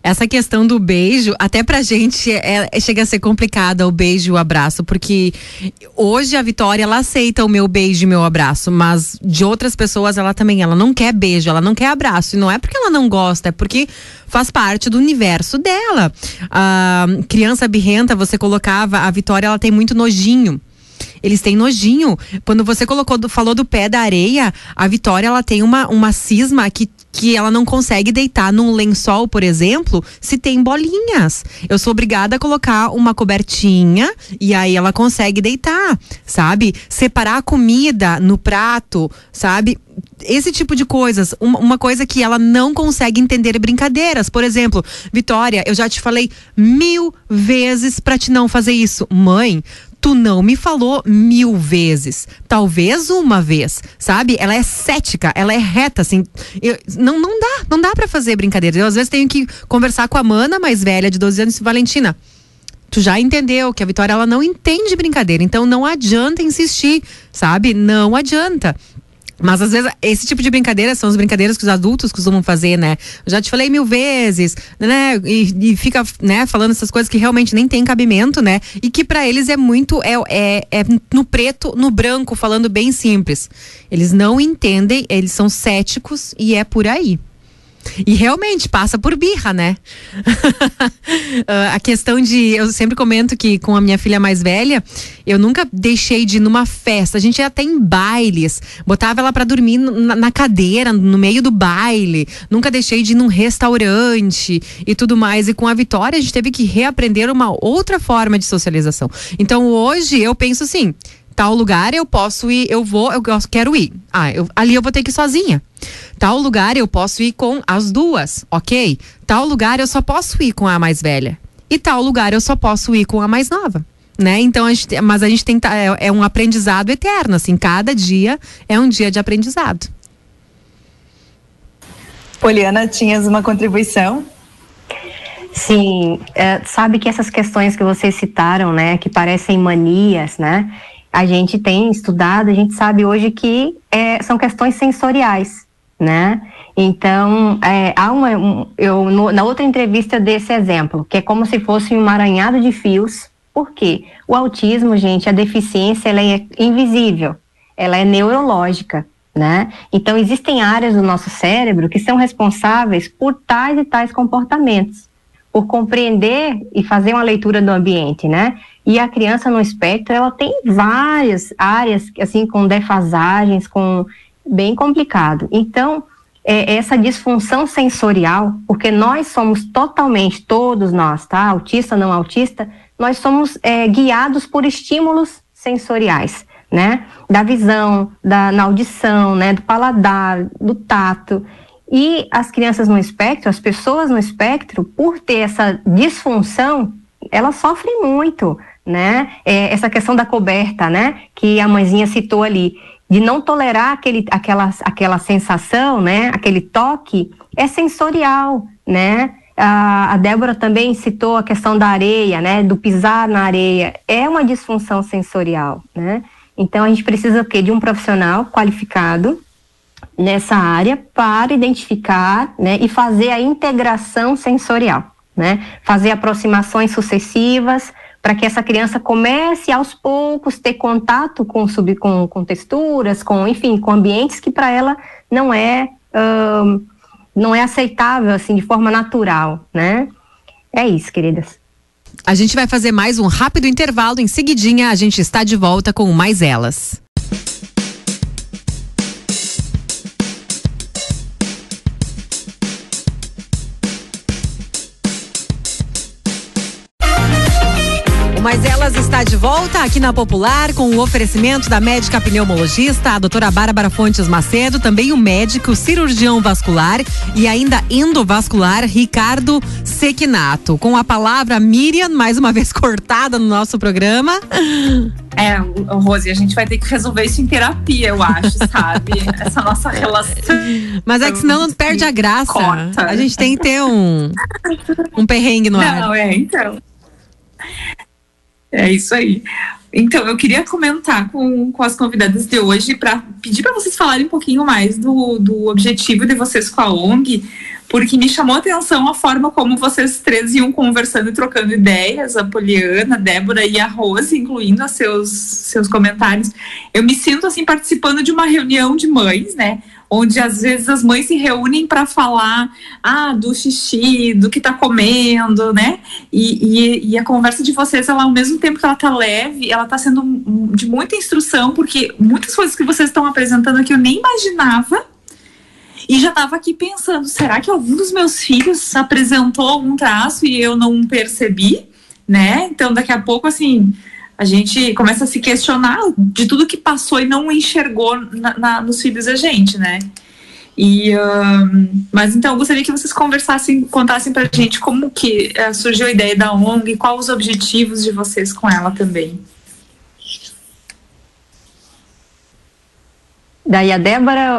Essa questão do beijo, até pra gente é, é, chega a ser complicada o beijo e o abraço, porque hoje a Vitória ela aceita o meu beijo e meu abraço, mas de outras pessoas ela também, ela não quer beijo, ela não quer abraço, e não é porque ela não gosta, é porque faz parte do universo dela. A criança birrenta, você colocava, a Vitória ela tem muito nojinho. Eles têm nojinho. Quando você colocou, falou do pé da areia, a Vitória ela tem uma, uma cisma que que ela não consegue deitar num lençol, por exemplo, se tem bolinhas. Eu sou obrigada a colocar uma cobertinha e aí ela consegue deitar, sabe? Separar a comida no prato, sabe? esse tipo de coisas, uma, coisa que ela não consegue entender brincadeiras. Por exemplo, Vitória, eu já te falei mil vezes para te não fazer isso. Mãe, tu não me falou mil vezes, talvez uma vez, sabe? Ela é cética, ela é reta, assim. Eu, não, não dá, não dá para fazer brincadeira. Eu às vezes tenho que conversar com a mana mais velha de 12 anos, Valentina. Tu já entendeu que a Vitória ela não entende brincadeira, então não adianta insistir, sabe? Não adianta. Mas às vezes esse tipo de brincadeira são as brincadeiras que os adultos costumam fazer, né? Já te falei mil vezes, né? E, e fica, né, falando essas coisas que realmente nem tem cabimento, né? E que para eles é muito é, é, é no preto, no branco, falando bem simples. Eles não entendem, eles são céticos e é por aí. E realmente passa por birra, né? uh, a questão de. Eu sempre comento que com a minha filha mais velha, eu nunca deixei de ir numa festa. A gente ia até em bailes, botava ela para dormir na, na, cadeira, no meio do baile. Nunca deixei de ir num restaurante e tudo mais. E com a Vitória, a gente teve que reaprender uma outra forma de socialização. Então hoje eu penso assim tal lugar eu posso ir, eu vou, eu quero ir. Ah, eu, ali eu vou ter que ir sozinha. Tal lugar eu posso ir com as duas, ok? Tal lugar eu só posso ir com a mais velha. E tal lugar eu só posso ir com a mais nova. Né? Então, a gente, mas a gente tem é, é um aprendizado eterno, assim, cada dia é um dia de aprendizado. Poliana, tinhas uma contribuição? Sim, é, sabe que essas questões que vocês citaram, né, que parecem manias, né, a gente tem estudado, a gente sabe hoje que é, são questões sensoriais, né? Então, é, há uma, um, eu, no, na outra entrevista desse exemplo, que é como se fosse um emaranhado de fios. Por quê? O autismo, gente, a deficiência, ela é invisível, ela é neurológica, né? Então, existem áreas do nosso cérebro que são responsáveis por tais e tais comportamentos, por compreender e fazer uma leitura do ambiente, né? E a criança no espectro, ela tem várias áreas, assim, com defasagens, com bem complicado. Então, é, essa disfunção sensorial, porque nós somos totalmente, todos nós, tá? Autista, não autista, nós somos é, guiados por estímulos sensoriais, né? Da visão, da na audição, né? Do paladar, do tato. E as crianças no espectro, as pessoas no espectro, por ter essa disfunção, elas sofrem muito né? É, essa questão da coberta, né? Que a mãezinha citou ali, de não tolerar aquele, aquela, aquela sensação, né? Aquele toque, é sensorial, né? A, a Débora também citou a questão da areia, né? Do pisar na areia, é uma disfunção sensorial, né? Então a gente precisa o quê? De um profissional qualificado nessa área para identificar né, e fazer a integração sensorial, né? Fazer aproximações sucessivas para que essa criança comece aos poucos ter contato com, sub, com, com texturas, com enfim, com ambientes que para ela não é uh, não é aceitável assim de forma natural, né? É isso, queridas. A gente vai fazer mais um rápido intervalo. Em seguidinha, a gente está de volta com mais elas. Mas Elas está de volta aqui na Popular com o oferecimento da médica pneumologista, a doutora Bárbara Fontes Macedo, também o médico cirurgião vascular e ainda endovascular Ricardo Sequinato. Com a palavra Miriam, mais uma vez cortada no nosso programa. É, Rose, a gente vai ter que resolver isso em terapia, eu acho, sabe? Essa nossa relação. Mas é que senão perde a graça. Corta. A gente tem que ter um, um perrengue no Não, ar. Não, é, então. É isso aí. Então, eu queria comentar com, com as convidadas de hoje para pedir para vocês falarem um pouquinho mais do, do objetivo de vocês com a ONG, porque me chamou a atenção a forma como vocês três iam conversando e trocando ideias, a Poliana, a Débora e a Rose, incluindo os seus, seus comentários. Eu me sinto assim participando de uma reunião de mães, né? Onde às vezes as mães se reúnem para falar ah, do xixi, do que está comendo, né? E, e, e, a conversa de vocês, ela, ao mesmo tempo que ela está leve, ela está sendo de muita instrução, porque muitas coisas que vocês estão apresentando aqui eu nem imaginava. E já estava aqui pensando, será que algum dos meus filhos apresentou algum traço e eu não percebi, né? Então, daqui a pouco, assim, a gente começa a se questionar de tudo que passou e não enxergou na, na, nos filhos da gente, né? E, um, mas então, eu gostaria que vocês conversassem, contassem pra gente como que uh, surgiu a ideia da ONG e quais os objetivos de vocês com ela também. Daí a Débora,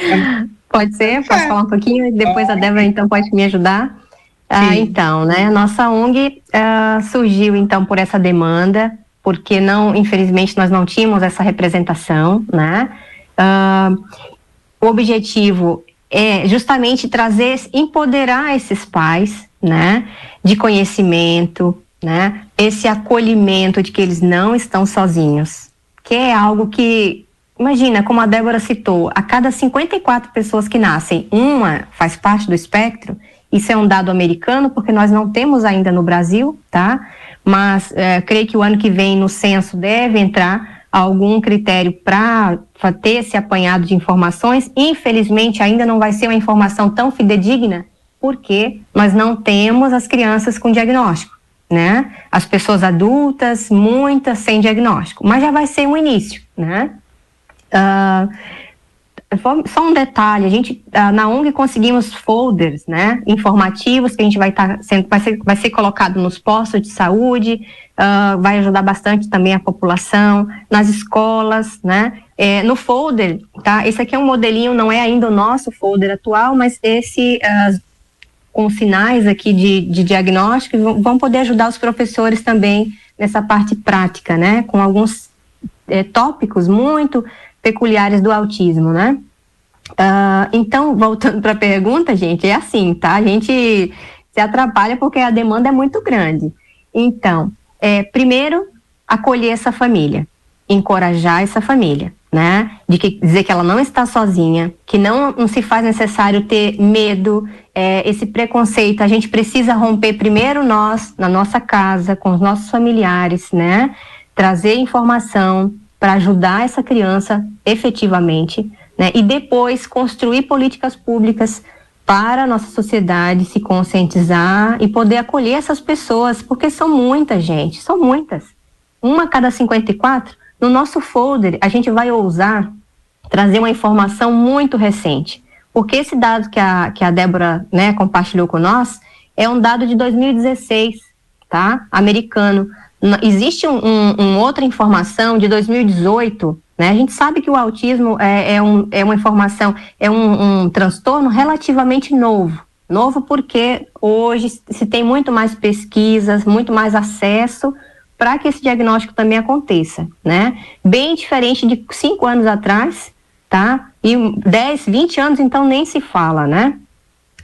pode ser? Posso é. falar um pouquinho? Depois a Débora então pode me ajudar? Ah, então, né? Nossa ONG uh, surgiu então por essa demanda, porque não, infelizmente, nós não tínhamos essa representação, né? Uh, o objetivo é justamente trazer, empoderar esses pais, né? De conhecimento, né? Esse acolhimento de que eles não estão sozinhos, que é algo que Imagina, como a Débora citou, a cada 54 pessoas que nascem, uma faz parte do espectro, isso é um dado americano, porque nós não temos ainda no Brasil, tá? Mas é, creio que o ano que vem no censo deve entrar algum critério para ter esse apanhado de informações. Infelizmente, ainda não vai ser uma informação tão fidedigna, porque nós não temos as crianças com diagnóstico, né? As pessoas adultas, muitas sem diagnóstico, mas já vai ser um início, né? Uh, só um detalhe, a gente ah, na ONG conseguimos folders, né, informativos que a gente vai estar tá vai ser, vai ser colocado nos postos de saúde, uh, vai ajudar bastante também a população, nas escolas, né, é, no folder, tá, esse aqui é um modelinho, não é ainda o nosso folder atual, mas esse uh, com sinais aqui de, de diagnóstico vão poder ajudar os professores também nessa parte prática, né, com alguns é, tópicos muito peculiares do autismo, né? Uh, então, voltando para a pergunta, gente, é assim, tá? A gente se atrapalha porque a demanda é muito grande. Então, é, primeiro, acolher essa família, encorajar essa família, né? De que, dizer que ela não está sozinha, que não, não se faz necessário ter medo, é, esse preconceito. A gente precisa romper primeiro nós, na nossa casa, com os nossos familiares, né? Trazer informação, para ajudar essa criança efetivamente, né? E depois construir políticas públicas para a nossa sociedade se conscientizar e poder acolher essas pessoas, porque são muitas, gente, são muitas. Uma a cada 54. No nosso folder, a gente vai ousar trazer uma informação muito recente, porque esse dado que a, que a Débora né, compartilhou com nós é um dado de 2016, tá? Americano existe um, um, outra informação de 2018, né? A gente sabe que o autismo é, é, um, é uma informação, é um, um transtorno relativamente novo. Novo porque hoje se tem muito mais pesquisas, muito mais acesso para que esse diagnóstico também aconteça, né? Bem diferente de cinco anos atrás, tá? E 10, 20 anos, então nem se fala, né?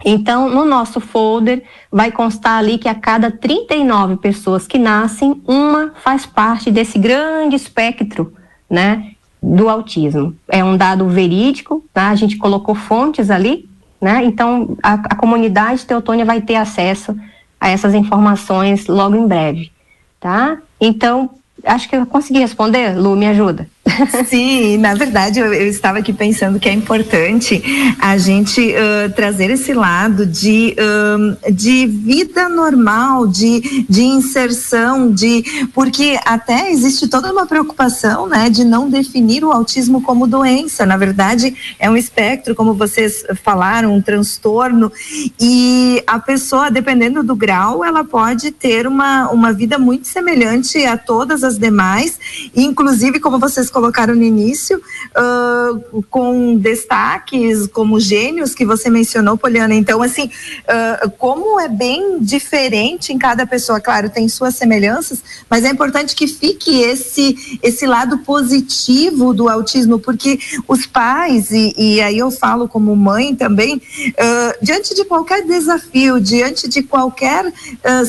Então, no nosso folder, vai constar ali que a cada 39 pessoas que nascem, uma faz parte desse grande espectro, né, do autismo. É um dado verídico, tá? A gente colocou fontes ali, né? Então, a, a comunidade Teotônia vai ter acesso a essas informações logo em breve, tá? Então, acho que eu consegui responder, Lu, me ajuda. Sim, na verdade eu, eu, estava aqui pensando que é importante a gente uh, trazer esse lado de, uh, de vida normal, de, de inserção, de porque até existe toda uma preocupação né, de não definir o autismo como doença. Na verdade, é um espectro, como vocês falaram, um transtorno, e a pessoa, dependendo do grau, ela pode ter uma, uma vida muito semelhante a todas as demais, inclusive, como vocês colocaram, no início, uh, com destaques como gênios que você mencionou, Poliana. Então, assim, uh, como é bem diferente em cada pessoa, claro, tem suas semelhanças, mas é importante que fique esse, esse lado positivo do autismo, porque os pais, e, e aí eu falo como mãe também, uh, diante de qualquer desafio, diante de qualquer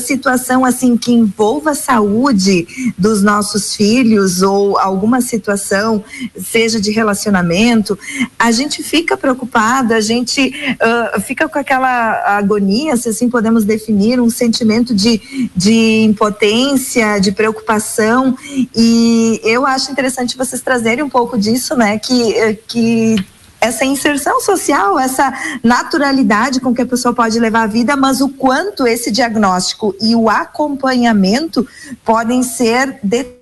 situação assim que envolva a saúde dos nossos filhos ou alguma situação situação, seja de relacionamento, a gente fica preocupada, a gente uh, fica com aquela agonia, se assim podemos definir, um sentimento de, de impotência, de preocupação. E eu acho interessante vocês trazerem um pouco disso, né? Que, que essa inserção social, essa naturalidade com que a pessoa pode levar a vida, mas o quanto esse diagnóstico e o acompanhamento podem ser de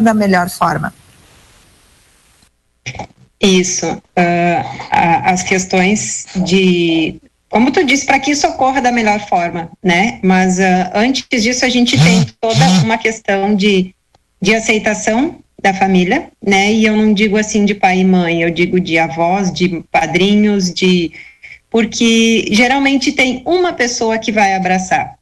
da melhor forma. Isso. Uh, as questões de. Como tu disse, para que isso ocorra da melhor forma, né? Mas uh, antes disso, a gente tem toda uma questão de, de aceitação da família, né? E eu não digo assim de pai e mãe, eu digo de avós, de padrinhos, de. Porque geralmente tem uma pessoa que vai abraçar,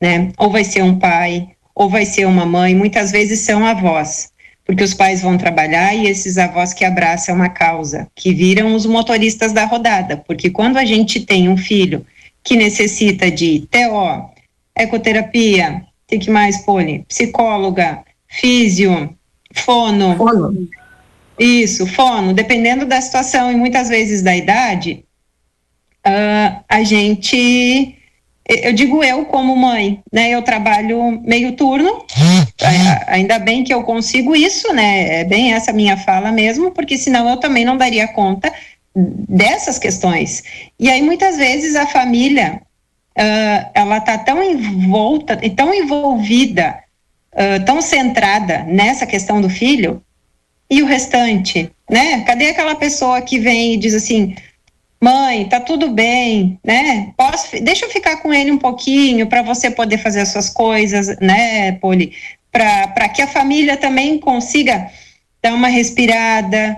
né? Ou vai ser um pai, ou vai ser uma mãe, muitas vezes são avós, porque os pais vão trabalhar e esses avós que abraçam uma causa, que viram os motoristas da rodada, porque quando a gente tem um filho que necessita de TO, ecoterapia, tem que mais, Poli? Psicóloga, físio, fono. Fono. Isso, fono, dependendo da situação e muitas vezes da idade, uh, a gente eu digo eu como mãe, né? Eu trabalho meio turno, ainda bem que eu consigo isso, né? É bem essa minha fala mesmo, porque senão eu também não daria conta dessas questões. E aí muitas vezes a família uh, ela tá tão envolta e tão envolvida, uh, tão centrada nessa questão do filho e o restante, né? Cadê aquela pessoa que vem e diz assim, mãe, tá tudo bem, né? Posso, deixa eu ficar com ele um pouquinho para você poder fazer as suas coisas, né, Poli? Para que a família também consiga dar uma respirada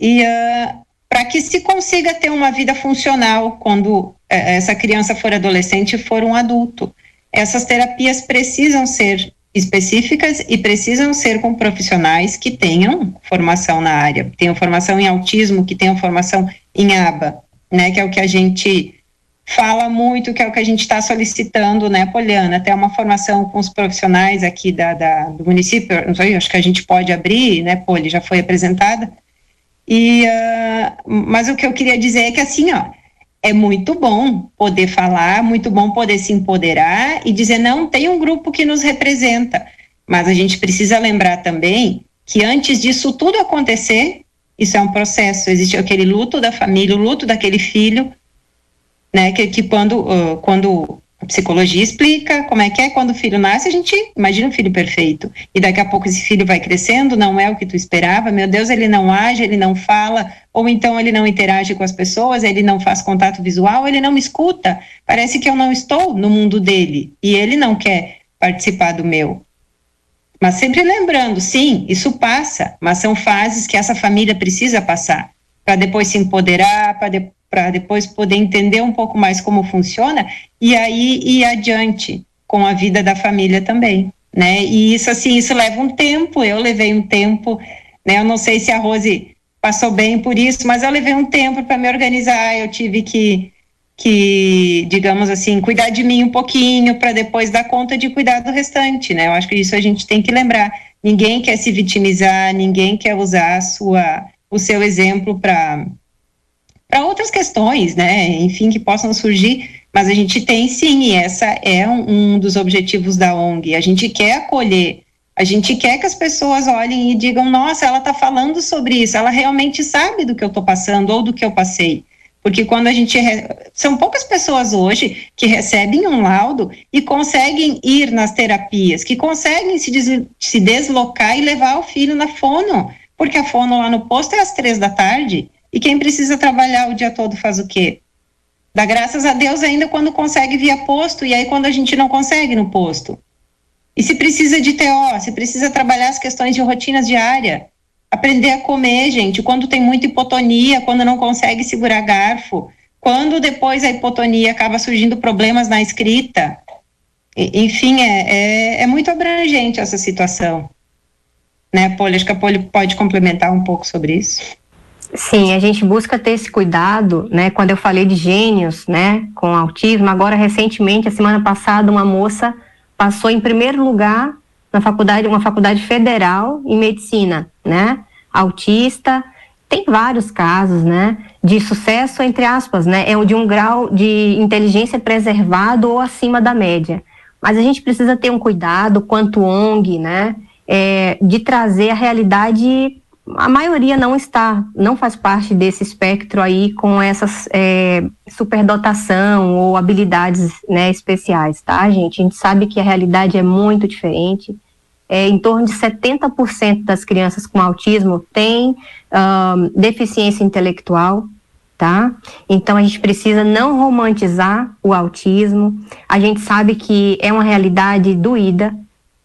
e uh, para que se consiga ter uma vida funcional quando uh, essa criança for adolescente e for um adulto. Essas terapias precisam ser específicas e precisam ser com profissionais que tenham formação na área, tenham formação em autismo, que tenham formação em ABA, né, que é o que a gente fala muito, que é o que a gente está solicitando, né, Poliana, até uma formação com os profissionais aqui da, da, do município, não sei, acho que a gente pode abrir, né, Poli, já foi apresentada, e, uh, mas o que eu queria dizer é que assim, ó, é muito bom poder falar, muito bom poder se empoderar e dizer, não, tem um grupo que nos representa, mas a gente precisa lembrar também que antes disso tudo acontecer, isso é um processo, existe aquele luto da família, o luto daquele filho, né, que, que quando, uh, quando a psicologia explica como é que é quando o filho nasce, a gente imagina um filho perfeito. E daqui a pouco esse filho vai crescendo, não é o que tu esperava, meu Deus, ele não age, ele não fala, ou então ele não interage com as pessoas, ele não faz contato visual, ele não me escuta. Parece que eu não estou no mundo dele e ele não quer participar do meu. Mas sempre lembrando, sim, isso passa, mas são fases que essa família precisa passar para depois se empoderar, para de, depois poder entender um pouco mais como funciona e aí ir adiante com a vida da família também, né? E isso assim, isso leva um tempo. Eu levei um tempo, né? Eu não sei se a Rose passou bem por isso, mas eu levei um tempo para me organizar, eu tive que que, digamos assim, cuidar de mim um pouquinho para depois dar conta de cuidar do restante, né? Eu acho que isso a gente tem que lembrar. Ninguém quer se vitimizar, ninguém quer usar sua, o seu exemplo para para outras questões, né? Enfim, que possam surgir, mas a gente tem sim, e essa é um, um dos objetivos da ONG. A gente quer acolher a gente quer que as pessoas olhem e digam: nossa, ela está falando sobre isso, ela realmente sabe do que eu estou passando ou do que eu passei. Porque quando a gente. Re... São poucas pessoas hoje que recebem um laudo e conseguem ir nas terapias, que conseguem se, des... se deslocar e levar o filho na fono, porque a fono lá no posto é às três da tarde. E quem precisa trabalhar o dia todo faz o quê? Dá graças a Deus ainda quando consegue via posto, e aí quando a gente não consegue no posto. E se precisa de TO, se precisa trabalhar as questões de rotinas diária, aprender a comer, gente, quando tem muita hipotonia, quando não consegue segurar garfo, quando depois a hipotonia acaba surgindo problemas na escrita. Enfim, é, é, é muito abrangente essa situação. Né, Poli? Acho que a Poli pode complementar um pouco sobre isso. Sim, a gente busca ter esse cuidado, né? Quando eu falei de gênios, né, com autismo, agora recentemente, a semana passada, uma moça passou em primeiro lugar na faculdade, uma faculdade federal em medicina, né? Autista, tem vários casos, né? De sucesso, entre aspas, né? É de um grau de inteligência preservado ou acima da média. Mas a gente precisa ter um cuidado quanto ONG, né? É, de trazer a realidade a maioria não está, não faz parte desse espectro aí com essas é, superdotação ou habilidades né, especiais, tá, gente? A gente sabe que a realidade é muito diferente. É, em torno de 70% das crianças com autismo têm deficiência intelectual, tá? Então a gente precisa não romantizar o autismo. A gente sabe que é uma realidade doída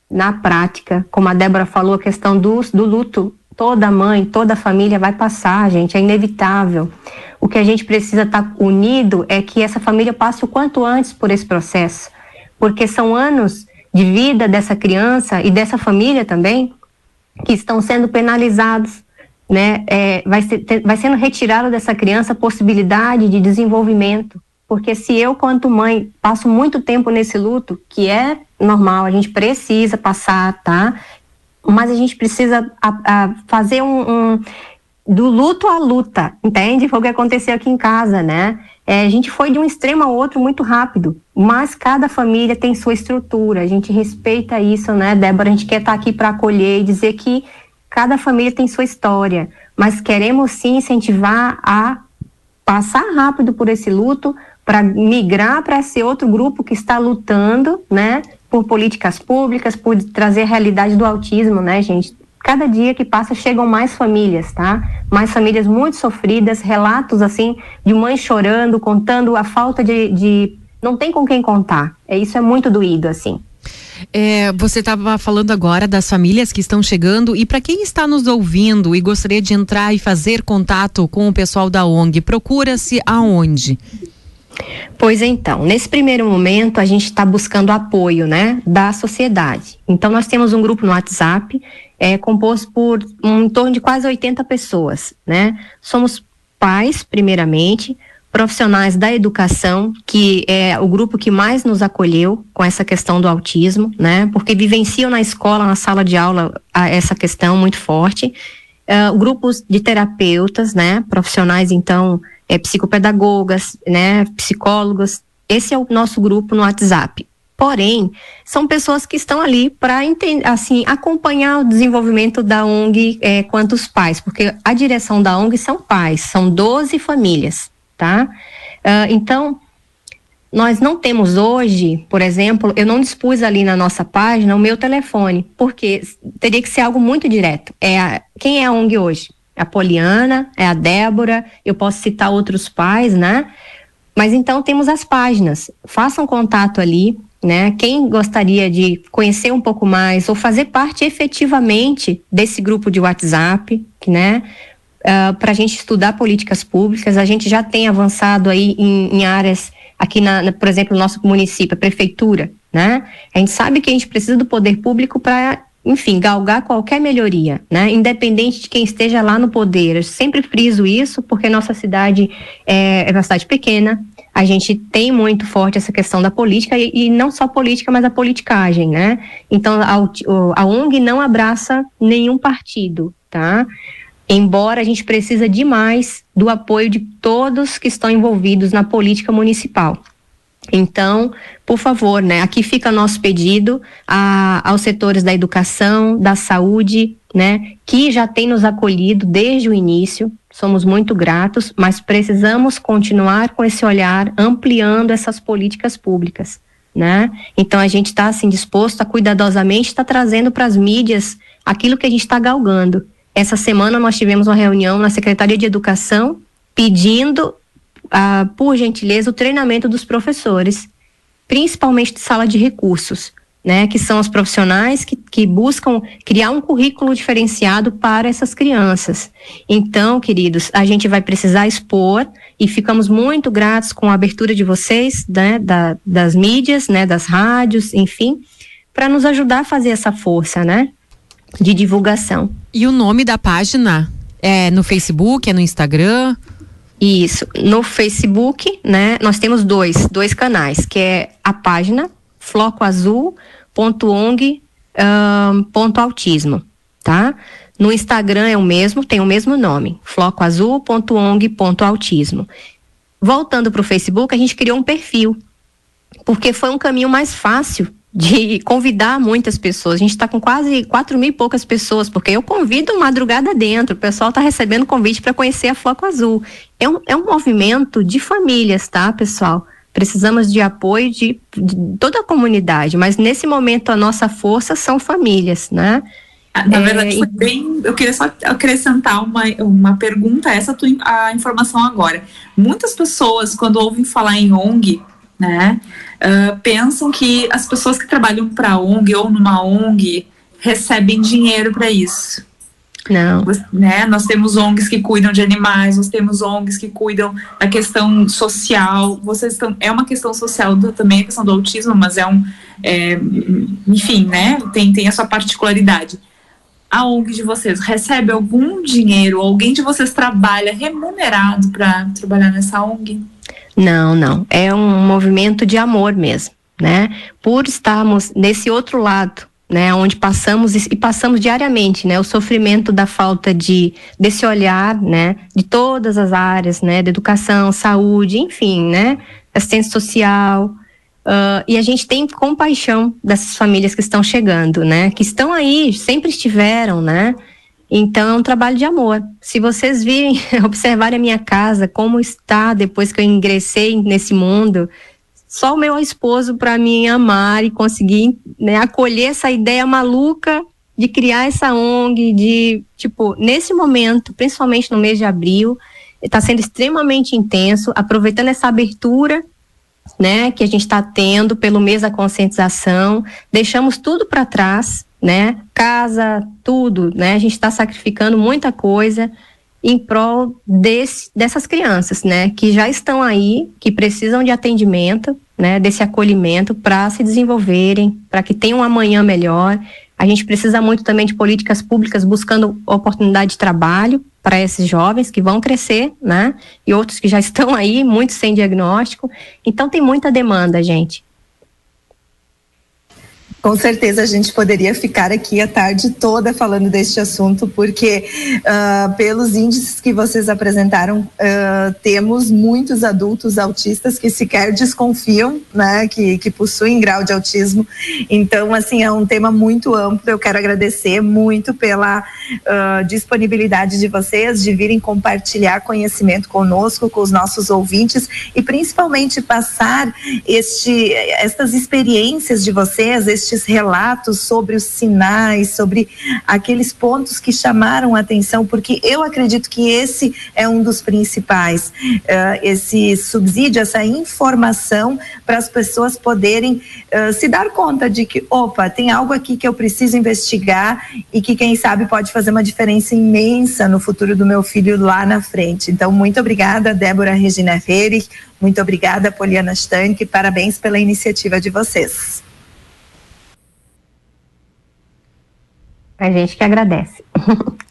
na prática, como a Débora falou, a questão do, do luto Toda mãe, toda família vai passar, gente, é inevitável. O que a gente precisa estar tá unido é que essa família passe o quanto antes por esse processo, porque são anos de vida dessa criança e dessa família também que estão sendo penalizados, né? É, vai, ser, vai sendo retirado dessa criança a possibilidade de desenvolvimento, porque se eu, quanto mãe, passo muito tempo nesse luto, que é normal, a gente precisa passar, tá? Mas a gente precisa a, a fazer um, um, do luto à luta, entende? Foi o que aconteceu aqui em casa, né? É, a gente foi de um extremo ao outro muito rápido, mas cada família tem sua estrutura, a gente respeita isso, né, Débora? A gente quer estar aqui para acolher e dizer que cada família tem sua história, mas queremos sim incentivar a passar rápido por esse luto para migrar para esse outro grupo que está lutando, né, por políticas públicas, por trazer a realidade do autismo, né, gente? Cada dia que passa chegam mais famílias, tá? Mais famílias muito sofridas, relatos assim de mães chorando, contando a falta de, de não tem com quem contar. É isso é muito doído assim. É, você estava falando agora das famílias que estão chegando e para quem está nos ouvindo e gostaria de entrar e fazer contato com o pessoal da ONG, procura-se aonde? Pois então, nesse primeiro momento a gente está buscando apoio, né, da sociedade. Então nós temos um grupo no WhatsApp é, composto por um, em torno de quase 80 pessoas, né? Somos pais, primeiramente, profissionais da educação, que é o grupo que mais nos acolheu com essa questão do autismo, né? Porque vivenciam na escola, na sala de aula, essa questão muito forte. Uh, grupos de terapeutas, né? Profissionais, então, é, psicopedagogas, né, psicólogos. Esse é o nosso grupo no WhatsApp. Porém, são pessoas que estão ali para assim acompanhar o desenvolvimento da ONG é, quanto os pais, porque a direção da ONG são pais, são 12 famílias, tá? Uh, então, nós não temos hoje, por exemplo, eu não dispus ali na nossa página o meu telefone, porque teria que ser algo muito direto. É a, quem é a ONG hoje? É a Poliana, é a Débora, eu posso citar outros pais, né? Mas então temos as páginas. Façam contato ali, né? Quem gostaria de conhecer um pouco mais ou fazer parte efetivamente desse grupo de WhatsApp, né? Uh, ah, para a gente estudar políticas públicas, a gente já tem avançado aí em, em áreas aqui, na, na, por exemplo, no nosso município, a prefeitura, né? A gente sabe que a gente precisa do poder público para enfim, galgar qualquer melhoria, né? Independente de quem esteja lá no poder. Eu sempre friso isso porque nossa cidade é, é uma cidade pequena, a gente tem muito forte essa questão da política e, e não só política, mas a politicagem, né? Então a, a ONG não abraça nenhum partido, tá? Embora a gente precisa demais do apoio de todos que estão envolvidos na política municipal. Então, por favor, né, aqui fica nosso pedido a, aos setores da educação, da saúde, né, que já tem nos acolhido desde o início. Somos muito gratos, mas precisamos continuar com esse olhar ampliando essas políticas públicas, né? Então a gente está assim disposto a cuidadosamente estar tá trazendo para as mídias aquilo que a gente está galgando. Essa semana nós tivemos uma reunião na Secretaria de Educação pedindo ah, por gentileza, o treinamento dos professores, principalmente de sala de recursos, né, que são os profissionais que, que buscam criar um currículo diferenciado para essas crianças. Então, queridos, a gente vai precisar expor e ficamos muito gratos com a abertura de vocês, né, da, das mídias, né, das rádios, enfim, para nos ajudar a fazer essa força, né, de divulgação. E o nome da página é no Facebook, é no Instagram? Isso. No Facebook, né, nós temos dois, dois canais, que é a página flocoazul.ong.autismo, tá? No Instagram é o mesmo, tem o mesmo nome, flocoazul.ong.autismo. Voltando para o Facebook, a gente criou um perfil, porque foi um caminho mais fácil de convidar muitas pessoas. A gente está com quase quatro mil e poucas pessoas, porque eu convido madrugada dentro. O pessoal está recebendo convite para conhecer a Floco Azul. É um, é um movimento de famílias, tá, pessoal? Precisamos de apoio de, de toda a comunidade, mas nesse momento a nossa força são famílias, né? Ah, na verdade, é, foi bem. Eu queria só acrescentar uma, uma pergunta, essa tua a informação agora. Muitas pessoas, quando ouvem falar em ONG, né, uh, pensam que as pessoas que trabalham para a ONG ou numa ONG recebem dinheiro para isso. Não. Né? Nós temos ONGs que cuidam de animais, nós temos ONGs que cuidam da questão social. Vocês estão, é uma questão social do, também a questão do autismo, mas é um, é, enfim, né? Tem, tem a sua particularidade. A ONG de vocês recebe algum dinheiro? Alguém de vocês trabalha remunerado para trabalhar nessa ONG? Não, não. É um movimento de amor mesmo, né? Por estarmos nesse outro lado, né, onde passamos e passamos diariamente, né, o sofrimento da falta de desse olhar, né, de todas as áreas, né, da educação, saúde, enfim, né, assistência social, uh, e a gente tem compaixão dessas famílias que estão chegando, né, que estão aí, sempre estiveram, né, então é um trabalho de amor. Se vocês virem, observarem a minha casa, como está depois que eu ingressei nesse mundo, só o meu esposo para me amar e conseguir né, acolher essa ideia maluca de criar essa ONG, de, tipo, nesse momento, principalmente no mês de abril, está sendo extremamente intenso, aproveitando essa abertura né, que a gente está tendo pelo mês da conscientização, deixamos tudo para trás, né? Casa, tudo, né? A gente está sacrificando muita coisa em prol desse, dessas crianças, né? Que já estão aí, que precisam de atendimento, né? Desse acolhimento para se desenvolverem, para que tenham um amanhã melhor. A gente precisa muito também de políticas públicas buscando oportunidade de trabalho para esses jovens que vão crescer, né? E outros que já estão aí, muitos sem diagnóstico. Então tem muita demanda, gente. Com certeza a gente poderia ficar aqui a tarde toda falando deste assunto, porque uh, pelos índices que vocês apresentaram, uh, temos muitos adultos autistas que sequer desconfiam, né, que, que possuem grau de autismo. Então, assim, é um tema muito amplo. Eu quero agradecer muito pela uh, disponibilidade de vocês de virem compartilhar conhecimento conosco, com os nossos ouvintes e principalmente passar este, estas experiências de vocês, este estes relatos sobre os sinais, sobre aqueles pontos que chamaram a atenção, porque eu acredito que esse é um dos principais, uh, esse subsídio, essa informação para as pessoas poderem uh, se dar conta de que, opa, tem algo aqui que eu preciso investigar e que, quem sabe, pode fazer uma diferença imensa no futuro do meu filho lá na frente. Então, muito obrigada, Débora Regina Ferri, muito obrigada, Poliana Stank, parabéns pela iniciativa de vocês. A gente que agradece.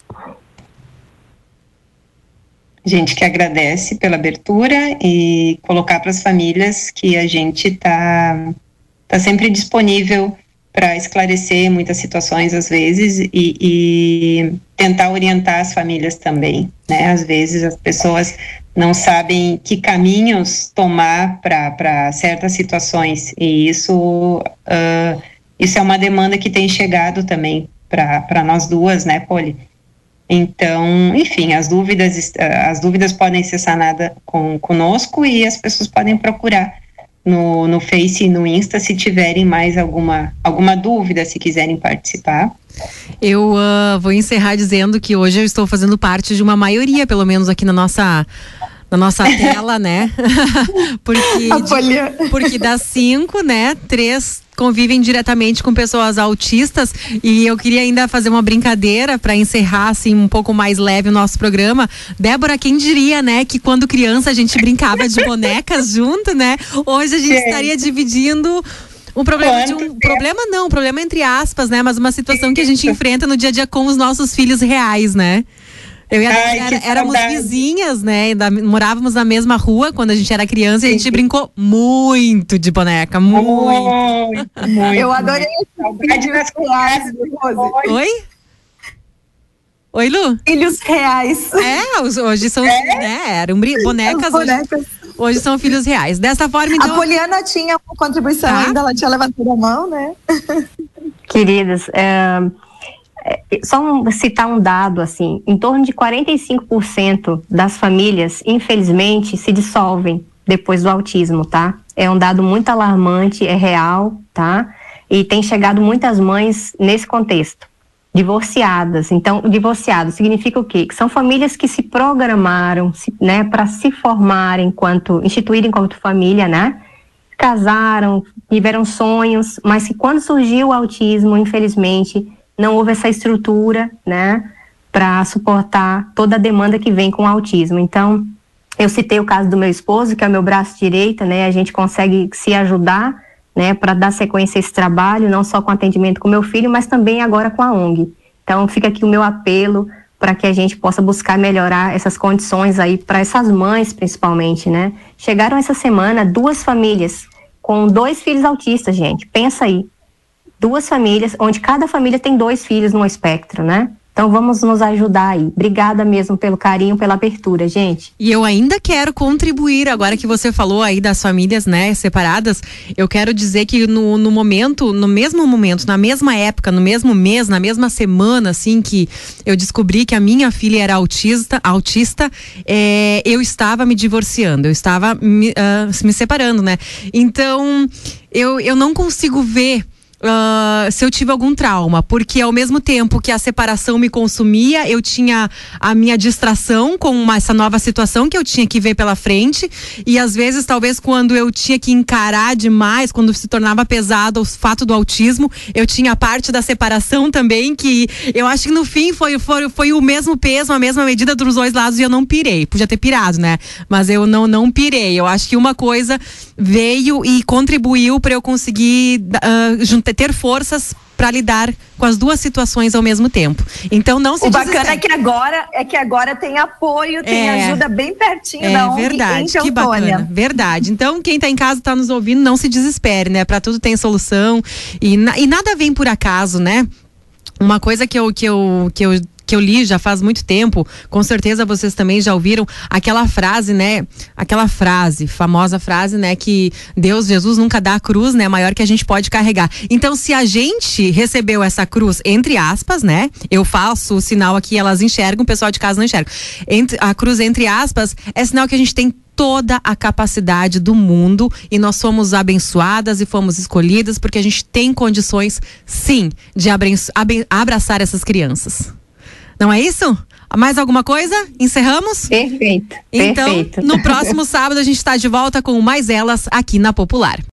Gente que agradece pela abertura e colocar para as famílias que a gente está tá sempre disponível para esclarecer muitas situações às vezes e, e, tentar orientar as famílias também, né? Às vezes as pessoas não sabem que caminhos tomar para certas situações e isso uh, isso é uma demanda que tem chegado também para nós duas, né, Poli? Então, enfim, as dúvidas as dúvidas podem ser sanadas com conosco e as pessoas podem procurar no, no Face e no Insta se tiverem mais alguma, alguma dúvida, se quiserem participar. Eu uh, vou encerrar dizendo que hoje eu estou fazendo parte de uma maioria, pelo menos aqui na nossa na nossa tela, né? porque, de, porque das cinco, né? Três convivem diretamente com pessoas autistas e eu queria ainda fazer uma brincadeira para encerrar assim um pouco mais leve o nosso programa. Débora, quem diria, né, que quando criança a gente brincava de bonecas junto, né? Hoje a gente Sim. estaria dividindo um problema de um problema não, um problema entre aspas, né, mas uma situação que a gente enfrenta no dia a dia com os nossos filhos reais, né? Eu e a Ai, era, éramos vizinhas, né? Da, morávamos na mesma rua quando a gente era criança e a gente brincou muito de boneca. Muito. muito, muito eu adorei Oi? Oi, Lu? Filhos reais. É, hoje são, é? né, eram bonecas. bonecas. Hoje, hoje, são filhos reais. Dessa forma, então... A Poliana tinha uma contribuição tá. ainda, ela tinha levantado a mão, né? Queridas, é, só um, citar um dado assim, em torno de 45% das famílias, infelizmente, se dissolvem depois do autismo, tá? É um dado muito alarmante, é real, tá? E tem chegado muitas mães nesse contexto, divorciadas. Então, divorciado significa o quê? Que são famílias que se programaram, né, para se formarem enquanto instituírem enquanto família, né? Casaram, tiveram sonhos, mas que quando surgiu o autismo, infelizmente, não houve essa estrutura, né, para suportar toda a demanda que vem com o autismo. Então, eu citei o caso do meu esposo, que é o meu braço direito, né, a gente consegue se ajudar, né, para dar sequência a esse trabalho, não só com atendimento com meu filho, mas também agora com a ONG. Então, fica aqui o meu apelo para que a gente possa buscar melhorar essas condições aí para essas mães, principalmente, né? Chegaram essa semana duas famílias com dois filhos autistas, gente. Pensa aí duas famílias, onde cada família tem dois filhos no espectro, né? Então vamos nos ajudar aí. Obrigada mesmo pelo carinho, pela abertura, gente. E eu ainda quero contribuir, agora que você falou aí das famílias, né, separadas, eu quero dizer que no, no momento, no mesmo momento, na mesma época, no mesmo mês, na mesma semana, assim, que eu descobri que a minha filha era autista, autista, é, eu estava me divorciando, eu estava me, uh, me separando, né? Então, eu, eu não consigo ver uh, se eu tive algum trauma, porque ao mesmo tempo que a separação me consumia, eu tinha a minha distração com uma, essa nova situação que eu tinha que ver pela frente, e às vezes, talvez, quando eu tinha que encarar demais, quando se tornava pesado o fato do autismo, eu tinha a parte da separação também, que eu acho que no fim foi, foi, foi o mesmo peso, a mesma medida dos dois lados, e eu não pirei. Podia ter pirado, né? Mas eu não, não pirei. Eu acho que uma coisa veio e contribuiu para eu conseguir uh, ter forças para lidar com as duas situações ao mesmo tempo. Então não se O bacana é que agora é que agora tem apoio, tem é, ajuda bem pertinho é, da ONG verdade, que bacana, verdade. Então quem está em casa está nos ouvindo, não se desespere, né? Para tudo tem solução e, e nada vem por acaso, né? Uma coisa que eu, que eu, que eu que eu li já faz muito tempo, com certeza vocês também já ouviram aquela frase, né? Aquela frase, famosa frase, né? Que Deus, Jesus nunca dá a cruz, né? Maior que a gente pode carregar. Então, se a gente recebeu essa cruz, entre aspas, né? Eu faço o sinal aqui, elas enxergam, o pessoal de casa não enxerga. Entre, a cruz, entre aspas, é sinal que a gente tem toda a capacidade do mundo e nós somos abençoadas e fomos escolhidas porque a gente tem condições, sim, de abraçar essas crianças. Não é isso? Mais alguma coisa? Encerramos? Perfeito. Então, perfeito. no próximo sábado a gente está de volta com mais elas aqui na Popular.